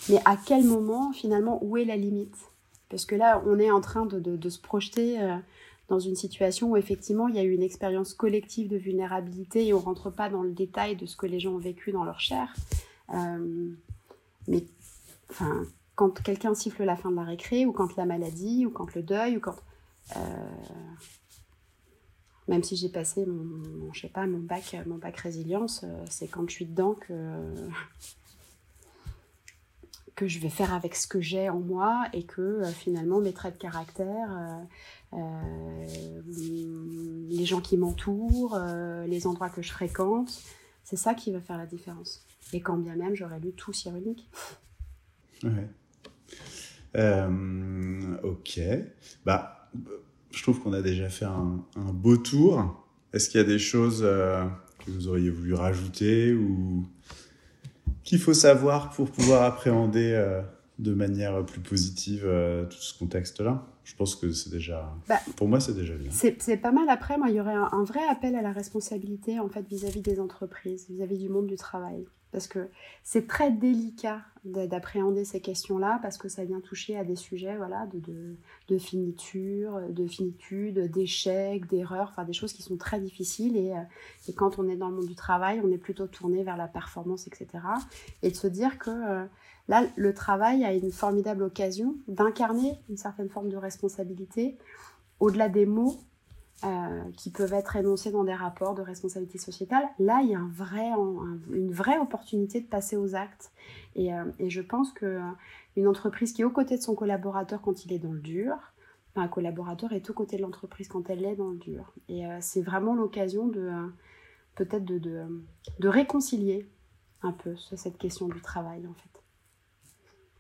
Mais à quel moment finalement où est la limite? Parce que là on est en train de, se projeter euh, dans une situation où effectivement il y a eu une expérience collective de vulnérabilité et on rentre pas dans le détail de ce que les gens ont vécu dans leur chair. Euh, mais enfin quand quelqu'un siffle la fin de la récré, ou quand la maladie, ou quand le deuil, ou quand. Euh, même si j'ai passé mon, je sais pas, mon bac, mon bac résilience, euh, c'est quand je suis dedans que, que je vais faire avec ce que j'ai en moi et que euh, finalement mes traits de caractère, les gens qui m'entourent, les endroits que je fréquente, c'est ça qui va faire la différence. Et quand bien même j'aurais lu tout Cyrulnik. Ouais. Euh, ok. Bah, je trouve qu'on a déjà fait un, beau tour. Est-ce qu'il y a des choses euh, que vous auriez voulu rajouter ou qu'il faut savoir pour pouvoir appréhender euh, de manière plus positive tout ce contexte-là? Je pense que c'est déjà. Bah, pour moi, c'est déjà bien. C'est pas mal. Après, moi, il y aurait un, vrai appel à la responsabilité en fait vis-à-vis -vis des entreprises, vis-à-vis -vis du monde du travail parce que c'est très délicat d'appréhender ces questions-là parce que ça vient toucher à des sujets voilà, de, de, finiture, de finitude, d'échecs, d'erreurs, enfin des choses qui sont très difficiles et, euh, et, quand on est dans le monde du travail, on est plutôt tourné vers la performance, etc. Et de se dire que euh, là, le travail a une formidable occasion d'incarner une certaine forme de responsabilité au-delà des mots euh, qui peuvent être énoncés dans des rapports de responsabilité sociétale, là, il y a une vraie opportunité de passer aux actes. Et, euh, je pense qu'une euh, entreprise qui est aux côtés de son collaborateur quand il est dans le dur, un collaborateur est aux côtés de l'entreprise quand elle est dans le dur. Et c'est vraiment l'occasion de peut-être de, de réconcilier un peu cette question du travail, en fait.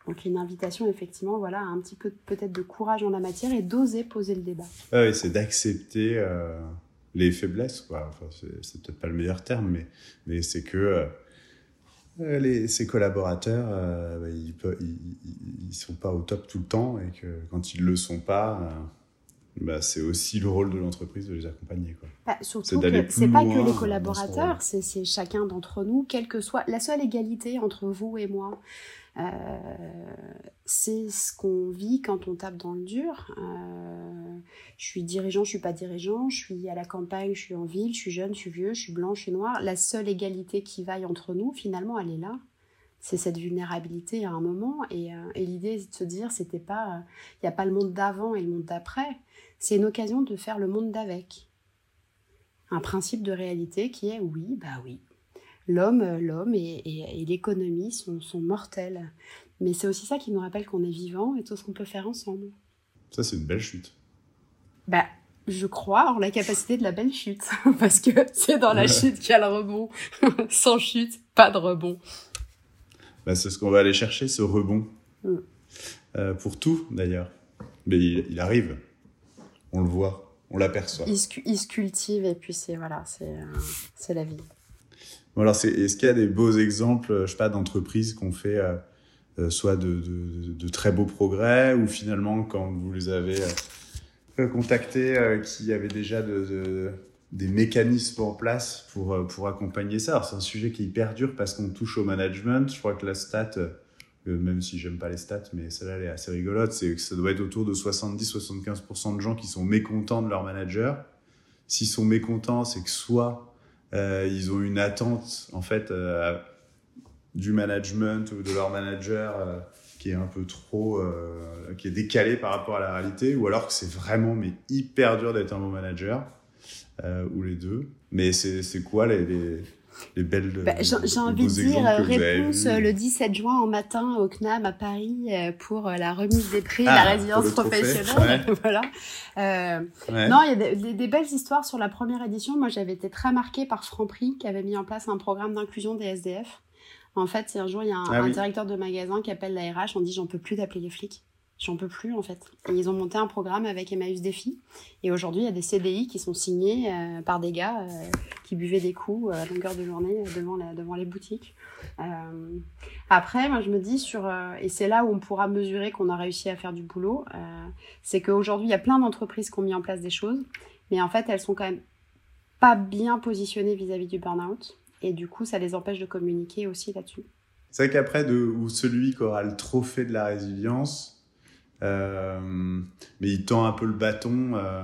Donc une invitation effectivement voilà, à un petit peu peut-être de courage en la matière et d'oser poser le débat. oui, c'est d'accepter euh, les faiblesses. Quoi. Enfin, c'est, peut-être pas le meilleur terme, mais, mais c'est que euh, euh, les, ses collaborateurs, bah, ils, ne sont pas au top tout le temps et que quand ils le sont pas, bah, c'est aussi le rôle de l'entreprise de les accompagner. Quoi. Bah, surtout que c'est pas que les collaborateurs, c'est, c'est chacun d'entre nous, quelle que soit la seule égalité entre vous et moi. Euh, c'est ce qu'on vit quand on tape dans le dur. Euh, je suis dirigeant, je suis pas dirigeant, je suis à la campagne, je suis en ville, je suis jeune, je suis vieux, je suis blanc, je suis noir. La seule égalité qui vaille entre nous, finalement, elle est là. C'est cette vulnérabilité à un moment. Et, euh, et l'idée de se dire, c'était pas, il n'y a pas le monde d'avant et le monde d'après. C'est une occasion de faire le monde d'avec. Un principe de réalité qui est oui, bah oui, l'homme, euh, l'homme et, l'économie sont, mortels. Mais c'est aussi ça qui nous rappelle qu'on est vivant et tout ce qu'on peut faire ensemble. Ça, c'est une belle chute. Bah, je crois en la capacité de la belle chute, parce que c'est dans la chute qu'il y a le rebond. Sans chute, pas de rebond. Bah, c'est ce qu'on va aller chercher, ce rebond. Mm. Euh, pour tout, d'ailleurs. Mais il, arrive. On le voit, on l'aperçoit. Il, se cultive et puis c'est voilà, c'est euh, la vie alors, est-ce qu'il y a des beaux exemples, je sais pas, d'entreprises qu'on fait euh, euh, soit de, de, très beaux progrès, ou finalement, quand vous les avez euh, contactés, qui avaient déjà de, des mécanismes en place pour, pour accompagner ça? c'est un sujet qui est hyper dur parce qu'on touche au management. Je crois que la stat, même si j'aime pas les stats, mais celle-là, elle est assez rigolote, c'est que ça doit être autour de 70-75% de gens qui sont mécontents de leur manager. S'ils sont mécontents, c'est que soit ils ont une attente en fait du management ou de leur manager qui est un peu trop, qui est décalé par rapport à la réalité, ou alors que c'est vraiment mais hyper dur d'être un bon manager, ou les deux. Mais c'est quoi les, les belles. Bah, J'ai envie de dire réponse le 17 juin au matin au CNAM à Paris euh, pour euh, la remise des prix, la ah, résidence professionnelle. voilà. Euh, Non, il y a des, des, belles histoires sur la première édition. Moi, j'avais été très marquée par Franprix qui avait mis en place un programme d'inclusion des SDF. En fait, c'est un jour, il y a un, ah un directeur de magasin qui appelle la RH, on dit j'en peux plus d'appeler les flics. J'en peux plus en fait. Et ils ont monté un programme avec Emmaüs Défi. Et aujourd'hui, il y a des CDI qui sont signés euh, par des gars euh, qui buvaient des coups euh, à longueur de journée devant, devant les boutiques. après, moi, je me dis sur et c'est là où on pourra mesurer qu'on a réussi à faire du boulot. c'est qu'aujourd'hui, il y a plein d'entreprises qui ont mis en place des choses, mais en fait, elles sont quand même pas bien positionnées vis-à-vis du burn-out. Et du coup, ça les empêche de communiquer aussi là-dessus. C'est vrai qu'après, de, celui qui aura le trophée de la résilience, mais il tend un peu le bâton euh,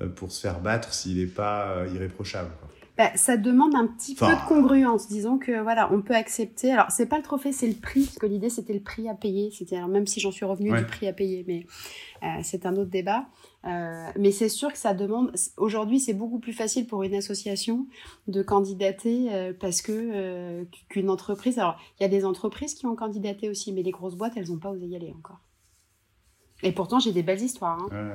euh, pour se faire battre s'il n'est pas irréprochable. Bah, ça demande un petit peu de congruence. Disons que voilà, on peut accepter. Alors, c'est pas le trophée, c'est le prix, parce que l'idée c'était le prix à payer. C'était alors même si j'en suis revenu du prix à payer, mais c'est un autre débat. mais c'est sûr que ça demande. Aujourd'hui, c'est beaucoup plus facile pour une association de candidater parce que qu'une entreprise. Alors, il y a des entreprises qui ont candidaté aussi, mais les grosses boîtes, elles n'ont pas osé y aller encore. Et pourtant, j'ai des belles histoires. Hein.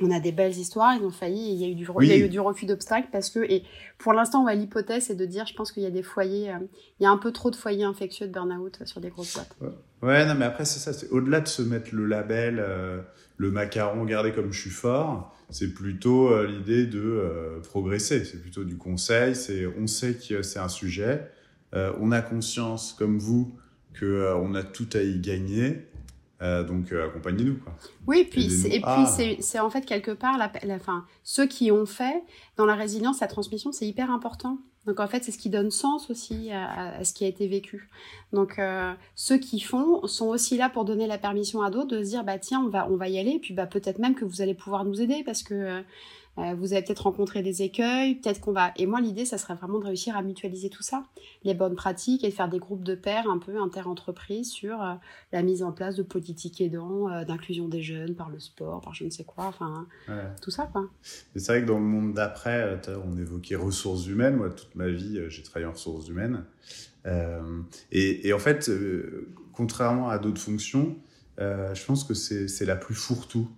On a des belles histoires, ils ont failli, il y a eu du, il y a eu du refus d'obstacles parce que, et pour l'instant, on va l'hypothèse, c'est de dire, je pense qu'il y a des foyers, euh, il y a un peu trop de foyers infectieux de burn-out sur des grosses boîtes. Ouais, non, mais après, c'est ça, c'est au-delà de se mettre le label, euh, le macaron, regardez comme je suis fort, c'est plutôt euh, l'idée de progresser, c'est plutôt du conseil, c'est, on sait que c'est un sujet, on a conscience, comme vous, que on a tout à y gagner, euh, donc euh, accompagnez-nous quoi. Oui, puis et puis ah. c'est en fait quelque part la, la fin, ceux qui ont fait dans la résilience la transmission c'est hyper important. Donc en fait c'est ce qui donne sens aussi à, ce qui a été vécu. Donc euh, ceux qui font sont aussi là pour donner la permission à d'autres de se dire bah tiens on va on va y aller et puis bah peut-être même que vous allez pouvoir nous aider parce que euh, vous avez peut-être rencontré des écueils, peut-être qu'on va. Et moi, l'idée, ça serait vraiment de réussir à mutualiser tout ça, les bonnes pratiques et de faire des groupes de pairs un peu inter-entreprises sur euh, la mise en place de politiques aidants, euh, d'inclusion des jeunes par le sport, par je ne sais quoi, enfin, tout ça, quoi. C'est vrai que dans le monde d'après, on évoquait ressources humaines. Moi, toute ma vie, j'ai travaillé en ressources humaines. Et, et, en fait, contrairement à d'autres fonctions, je pense que c'est la plus fourre-tout.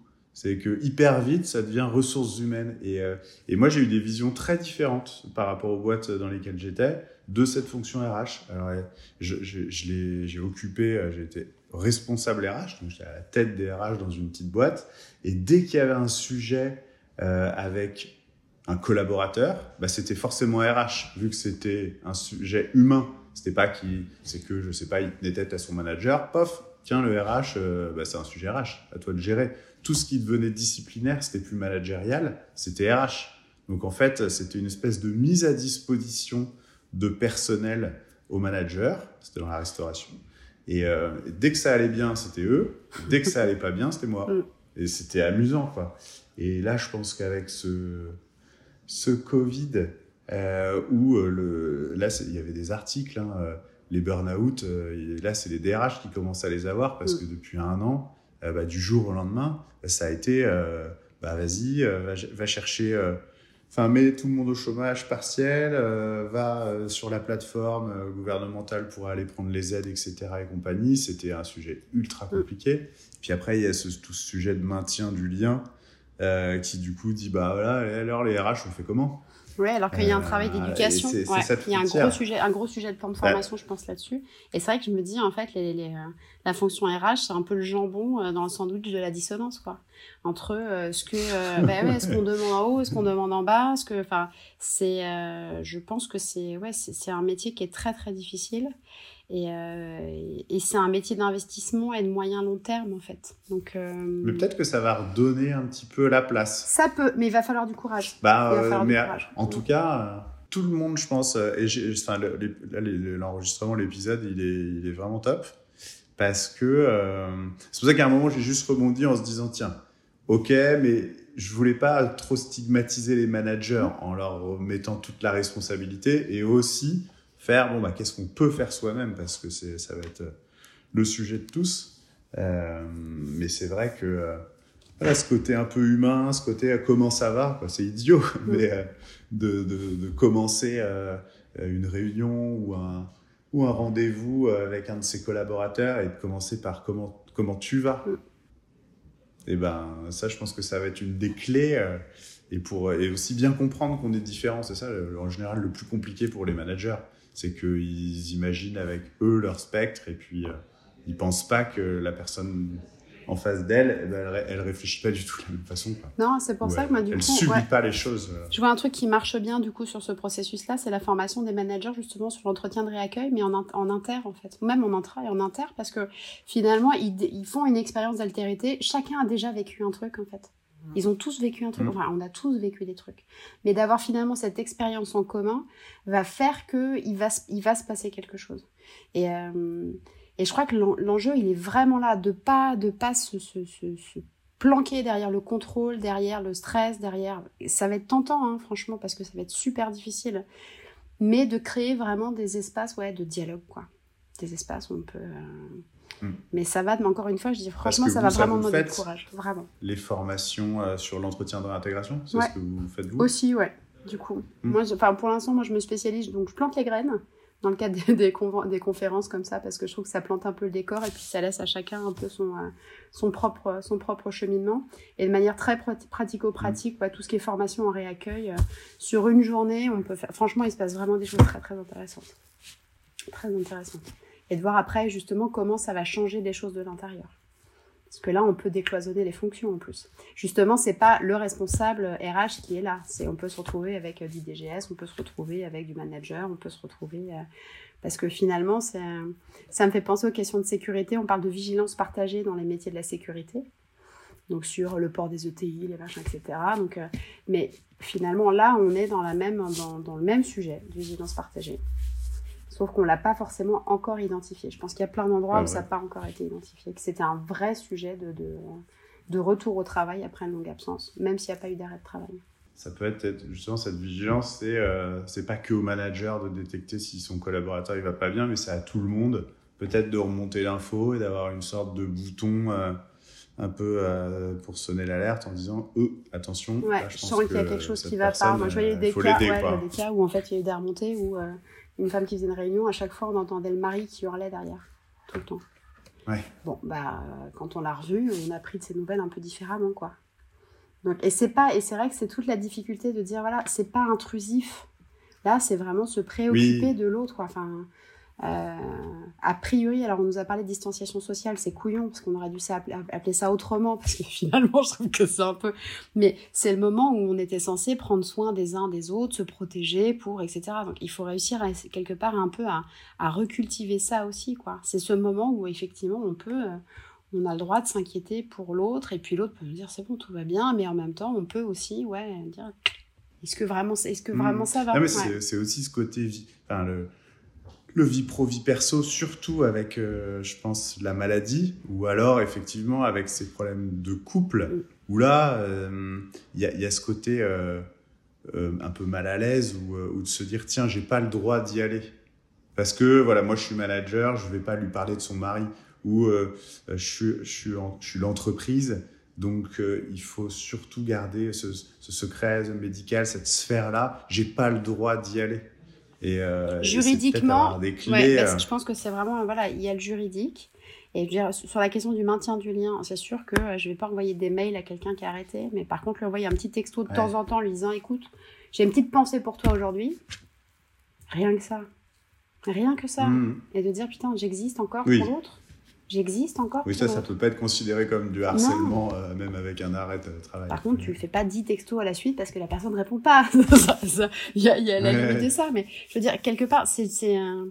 C'est que hyper vite, ça devient ressources humaines. Et, euh, et moi, j'ai eu des visions très différentes par rapport aux boîtes dans lesquelles j'étais de cette fonction RH. Alors, je, je, je j'ai occupé, euh, j'ai été responsable RH, donc j'étais à la tête des RH dans une petite boîte. Et dès qu'il y avait un sujet euh, avec un collaborateur, bah, c'était forcément RH, vu que c'était un sujet humain. C'était pas qui, c'est que je sais pas, il tenait tête à son manager, pof, tiens le RH, euh, bah, c'est un sujet RH, à toi de gérer tout ce qui devenait disciplinaire, c'était plus managérial, c'était RH. Donc en fait, c'était une espèce de mise à disposition de personnel aux managers, c'était dans la restauration. Et, euh, dès que ça allait bien, c'était eux. Dès que ça allait pas bien, c'était moi. Mm. Et c'était amusant, quoi. Et là, je pense qu'avec ce, ce Covid, euh, où euh, le, là, il y avait des articles, hein, les burn-out, là, c'est les DRH qui commencent à les avoir parce mm. que depuis un an, euh, bah, du jour au lendemain, ça a été, euh, bah, vas-y, euh, va, chercher enfin mets tout le monde au chômage partiel, va sur la plateforme gouvernementale pour aller prendre les aides, etc. et compagnie. C'était un sujet ultra mm. compliqué. Puis après, il y a ce, tout ce sujet de maintien du lien qui du coup dit bah voilà, alors les RH, on fait comment? Oui, alors qu'il y a un travail d'éducation. il y a un gros sujet, un gros sujet de plan de formation, je pense là-dessus. Et c'est vrai que je me dis en fait, les, les, euh, la fonction RH, c'est un peu le jambon euh, dans le sandwich de la dissonance, quoi. Entre euh, ce que, bah ouais, ce qu'on demande en haut, ce qu'on demande en bas, ce que, enfin, c'est, je pense que c'est, ouais, c'est un métier qui est très très difficile. Euh, et, c'est un métier d'investissement et de moyen long terme, en fait. Donc, euh, mais peut-être que ça va redonner un petit peu la place. Ça peut, mais il va falloir du courage. Bah, euh, mais en tout cas, tout le monde, je pense, et enfin, l'enregistrement, l'épisode, il est, il est vraiment top. Parce que c'est pour ça qu'à un moment, j'ai juste rebondi en se disant tiens, ok, mais je voulais pas trop stigmatiser les managers en leur mettant toute la responsabilité et aussi faire bon bah qu'est-ce qu'on peut faire soi-même? Parce que c'est ça va être le sujet de tous. Euh, mais c'est vrai que euh, voilà, ce côté un peu humain, ce côté euh, comment ça va, c'est idiot, mais de, de, de, commencer une réunion ou un, ou un rendez-vous avec un de ses collaborateurs et de commencer par comment, comment tu vas. Et ben ça, je pense que ça va être une des clés. et, pour, et aussi bien comprendre qu'on est différent, c'est ça en général le plus compliqué pour les managers. C'est qu'ils imaginent avec eux leur spectre et puis ils pensent pas que la personne en face d'elle, eh ben, elle, elle, réfléchit pas du tout de la même façon. Non, c'est pour ça que moi, du elle coup. Elle subit pas les choses. Euh. Je vois un truc qui marche bien, du coup, sur ce processus-là, c'est la formation des managers, justement, sur l'entretien de réaccueil, mais en, en, inter, en fait. Même en intra et en inter, parce que finalement, ils, ils font une expérience d'altérité. Chacun a déjà vécu un truc, en fait. Ils ont tous vécu un truc, mmh. enfin, on a tous vécu des trucs. Mais d'avoir finalement cette expérience en commun va faire qu'il va, il va se passer quelque chose. Et. Euh, et je crois que l'enjeu, il est vraiment là, de pas, de pas se, se, se, se, planquer derrière le contrôle, derrière le stress, derrière. Ça va être tentant, hein, franchement, parce que ça va être super difficile. Mais de créer vraiment des espaces, ouais, de dialogue, quoi. Des espaces où on peut. Euh, hmm. Mais ça va, mais encore une fois, je dis franchement, ça va vraiment demander du courage, vraiment. Les formations euh, sur l'entretien de réintégration, c'est ce que vous faites vous? Aussi, ouais. Du coup, hmm. moi, pour l'instant, moi, je me spécialise, donc je plante les graines dans le cadre des, des, conférences comme ça, parce que je trouve que ça plante un peu le décor et puis ça laisse à chacun un peu son, euh, son, propre, son propre cheminement. Et de manière très pratico-pratique, tout ce qui est formation en réaccueil, euh, sur une journée, on peut faire. Franchement, il se passe vraiment des choses très très intéressantes. Très intéressantes. Et de voir après justement comment ça va changer des choses de l'intérieur. Parce que là, on peut décloisonner les fonctions en plus. Justement, c'est pas le responsable RH qui est là. C'est on peut se retrouver avec euh, du DGS, on peut se retrouver avec du manager, on peut se retrouver euh, parce que finalement, ça me fait penser aux questions de sécurité. On parle de vigilance partagée dans les métiers de la sécurité. Donc sur le port des ETI, les machins, etc. Donc, euh, mais finalement, là, on est dans, la même, dans, le même sujet, vigilance partagée. Sauf qu'on ne l'a pas forcément encore identifié. Je pense qu'il y a plein d'endroits où ça n'a pas encore été identifié, que c'était un vrai sujet de, de, de, retour au travail après une longue absence, même s'il n'y a pas eu d'arrêt de travail. Ça peut être justement cette vigilance, c'est euh, pas que au manager de détecter si son collaborateur il va pas bien, mais c'est à tout le monde peut-être de remonter l'info et d'avoir une sorte de bouton euh, un peu euh, pour sonner l'alerte en disant euh, attention. Ouais, je, sens qu'il y a quelque chose qui va pas. Moi, je voyais des, cas, ouais, des cas où en fait il y a eu des remontées où une femme qui faisait une réunion, à chaque fois, on entendait le mari qui hurlait derrière, tout le temps. Ouais. Bon, bah, quand on l'a revu, on a pris de ces nouvelles un peu différemment, quoi. Donc, et c'est pas, et c'est vrai que c'est toute la difficulté de dire, voilà, c'est pas intrusif. Là, c'est vraiment se préoccuper de l'autre, quoi. Enfin, a priori, alors on nous a parlé de distanciation sociale, c'est couillon parce qu'on aurait dû appeler ça autrement parce que finalement je trouve que c'est un peu. Mais c'est le moment où on était censé prendre soin des uns des autres, se protéger pour etc. Donc il faut réussir à, quelque part un peu à, à recultiver ça aussi quoi. C'est ce moment où effectivement on peut, euh, on a le droit de s'inquiéter pour l'autre et puis l'autre peut nous dire c'est bon tout va bien, mais en même temps on peut aussi ouais dire est-ce que vraiment est-ce que vraiment mmh. ça va? Non, mais c'est aussi ce côté enfin le le vie pro, vie perso, surtout avec, euh, je pense, la maladie, ou alors effectivement avec ces problèmes de couple, où là, euh, il y, a, ce côté euh, un peu mal à l'aise, ou, de se dire, tiens, j'ai pas le droit d'y aller. Parce que, voilà, moi je suis manager, je vais pas lui parler de son mari, ou je, suis, je suis l'entreprise, donc il faut surtout garder ce, ce secret médical, cette sphère-là, j'ai pas le droit d'y aller. Et, euh, Juridiquement, des clés, euh. je pense que c'est vraiment, voilà, il y a le juridique. Et dire, sur la question du maintien du lien, c'est sûr que euh, je vais pas envoyer des mails à quelqu'un qui a arrêté, mais par contre, lui envoyer un petit texto de temps en temps lui disant écoute, j'ai une petite pensée pour toi aujourd'hui. Rien que ça. Rien que ça. Hmm. Et de dire putain, j'existe encore pour l'autre. J'existe encore. Oui, ça, ça peut pas être considéré comme du harcèlement, euh, même avec un arrêt de travail. Par contre, tu fais pas 10 textos à la suite parce que la personne ne répond pas. Il y a, y a la limite de ça, mais je veux dire, quelque part, c'est un.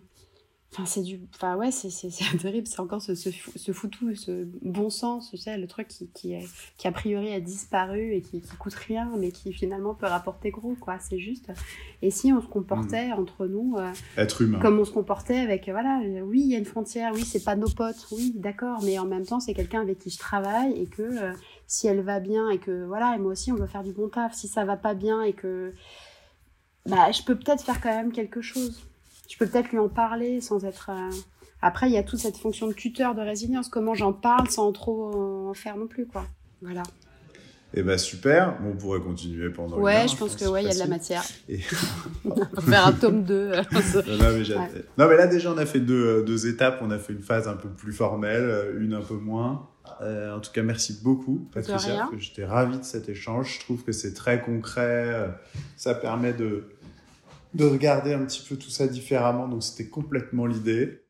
Enfin, c'est du. Enfin, ouais, c'est terrible. C'est encore ce, ce, ce, foutu, ce bon sens, tu sais, le truc qui, qui, qui a priori a disparu et qui, qui coûte rien, mais qui finalement peut rapporter gros, quoi. C'est juste. Et si on se comportait hmm. entre nous. Euh, Être humain. Comme on se comportait avec. Voilà, oui, il y a une frontière, oui, c'est pas nos potes, oui, d'accord, mais en même temps, c'est quelqu'un avec qui je travaille et que. Euh, si elle va bien et que voilà, et moi aussi on veut faire du bon taf. Si ça va pas bien et que bah, je peux peut-être faire quand même quelque chose. Je peux peut-être lui en parler sans être. euh, Après, il y a toute cette fonction de tuteur de résilience. Comment j'en parle sans trop en faire non plus, quoi. Voilà. Et bah super, Bon, on pourrait continuer pendant Ouais, heure, je pense que ouais, il y a de la matière. Et- On peut faire un tome 2. Non, non, mais Ouais. non, mais là déjà on a fait deux, deux étapes, on a fait une phase un peu plus formelle, une un peu moins. Euh, en tout cas, merci beaucoup, Patricia. rien. parce que J'étais ravi de cet échange. Je trouve que c'est très concret. euh, Ça permet de, de regarder un petit peu tout ça différemment. Donc, c'était complètement l'idée.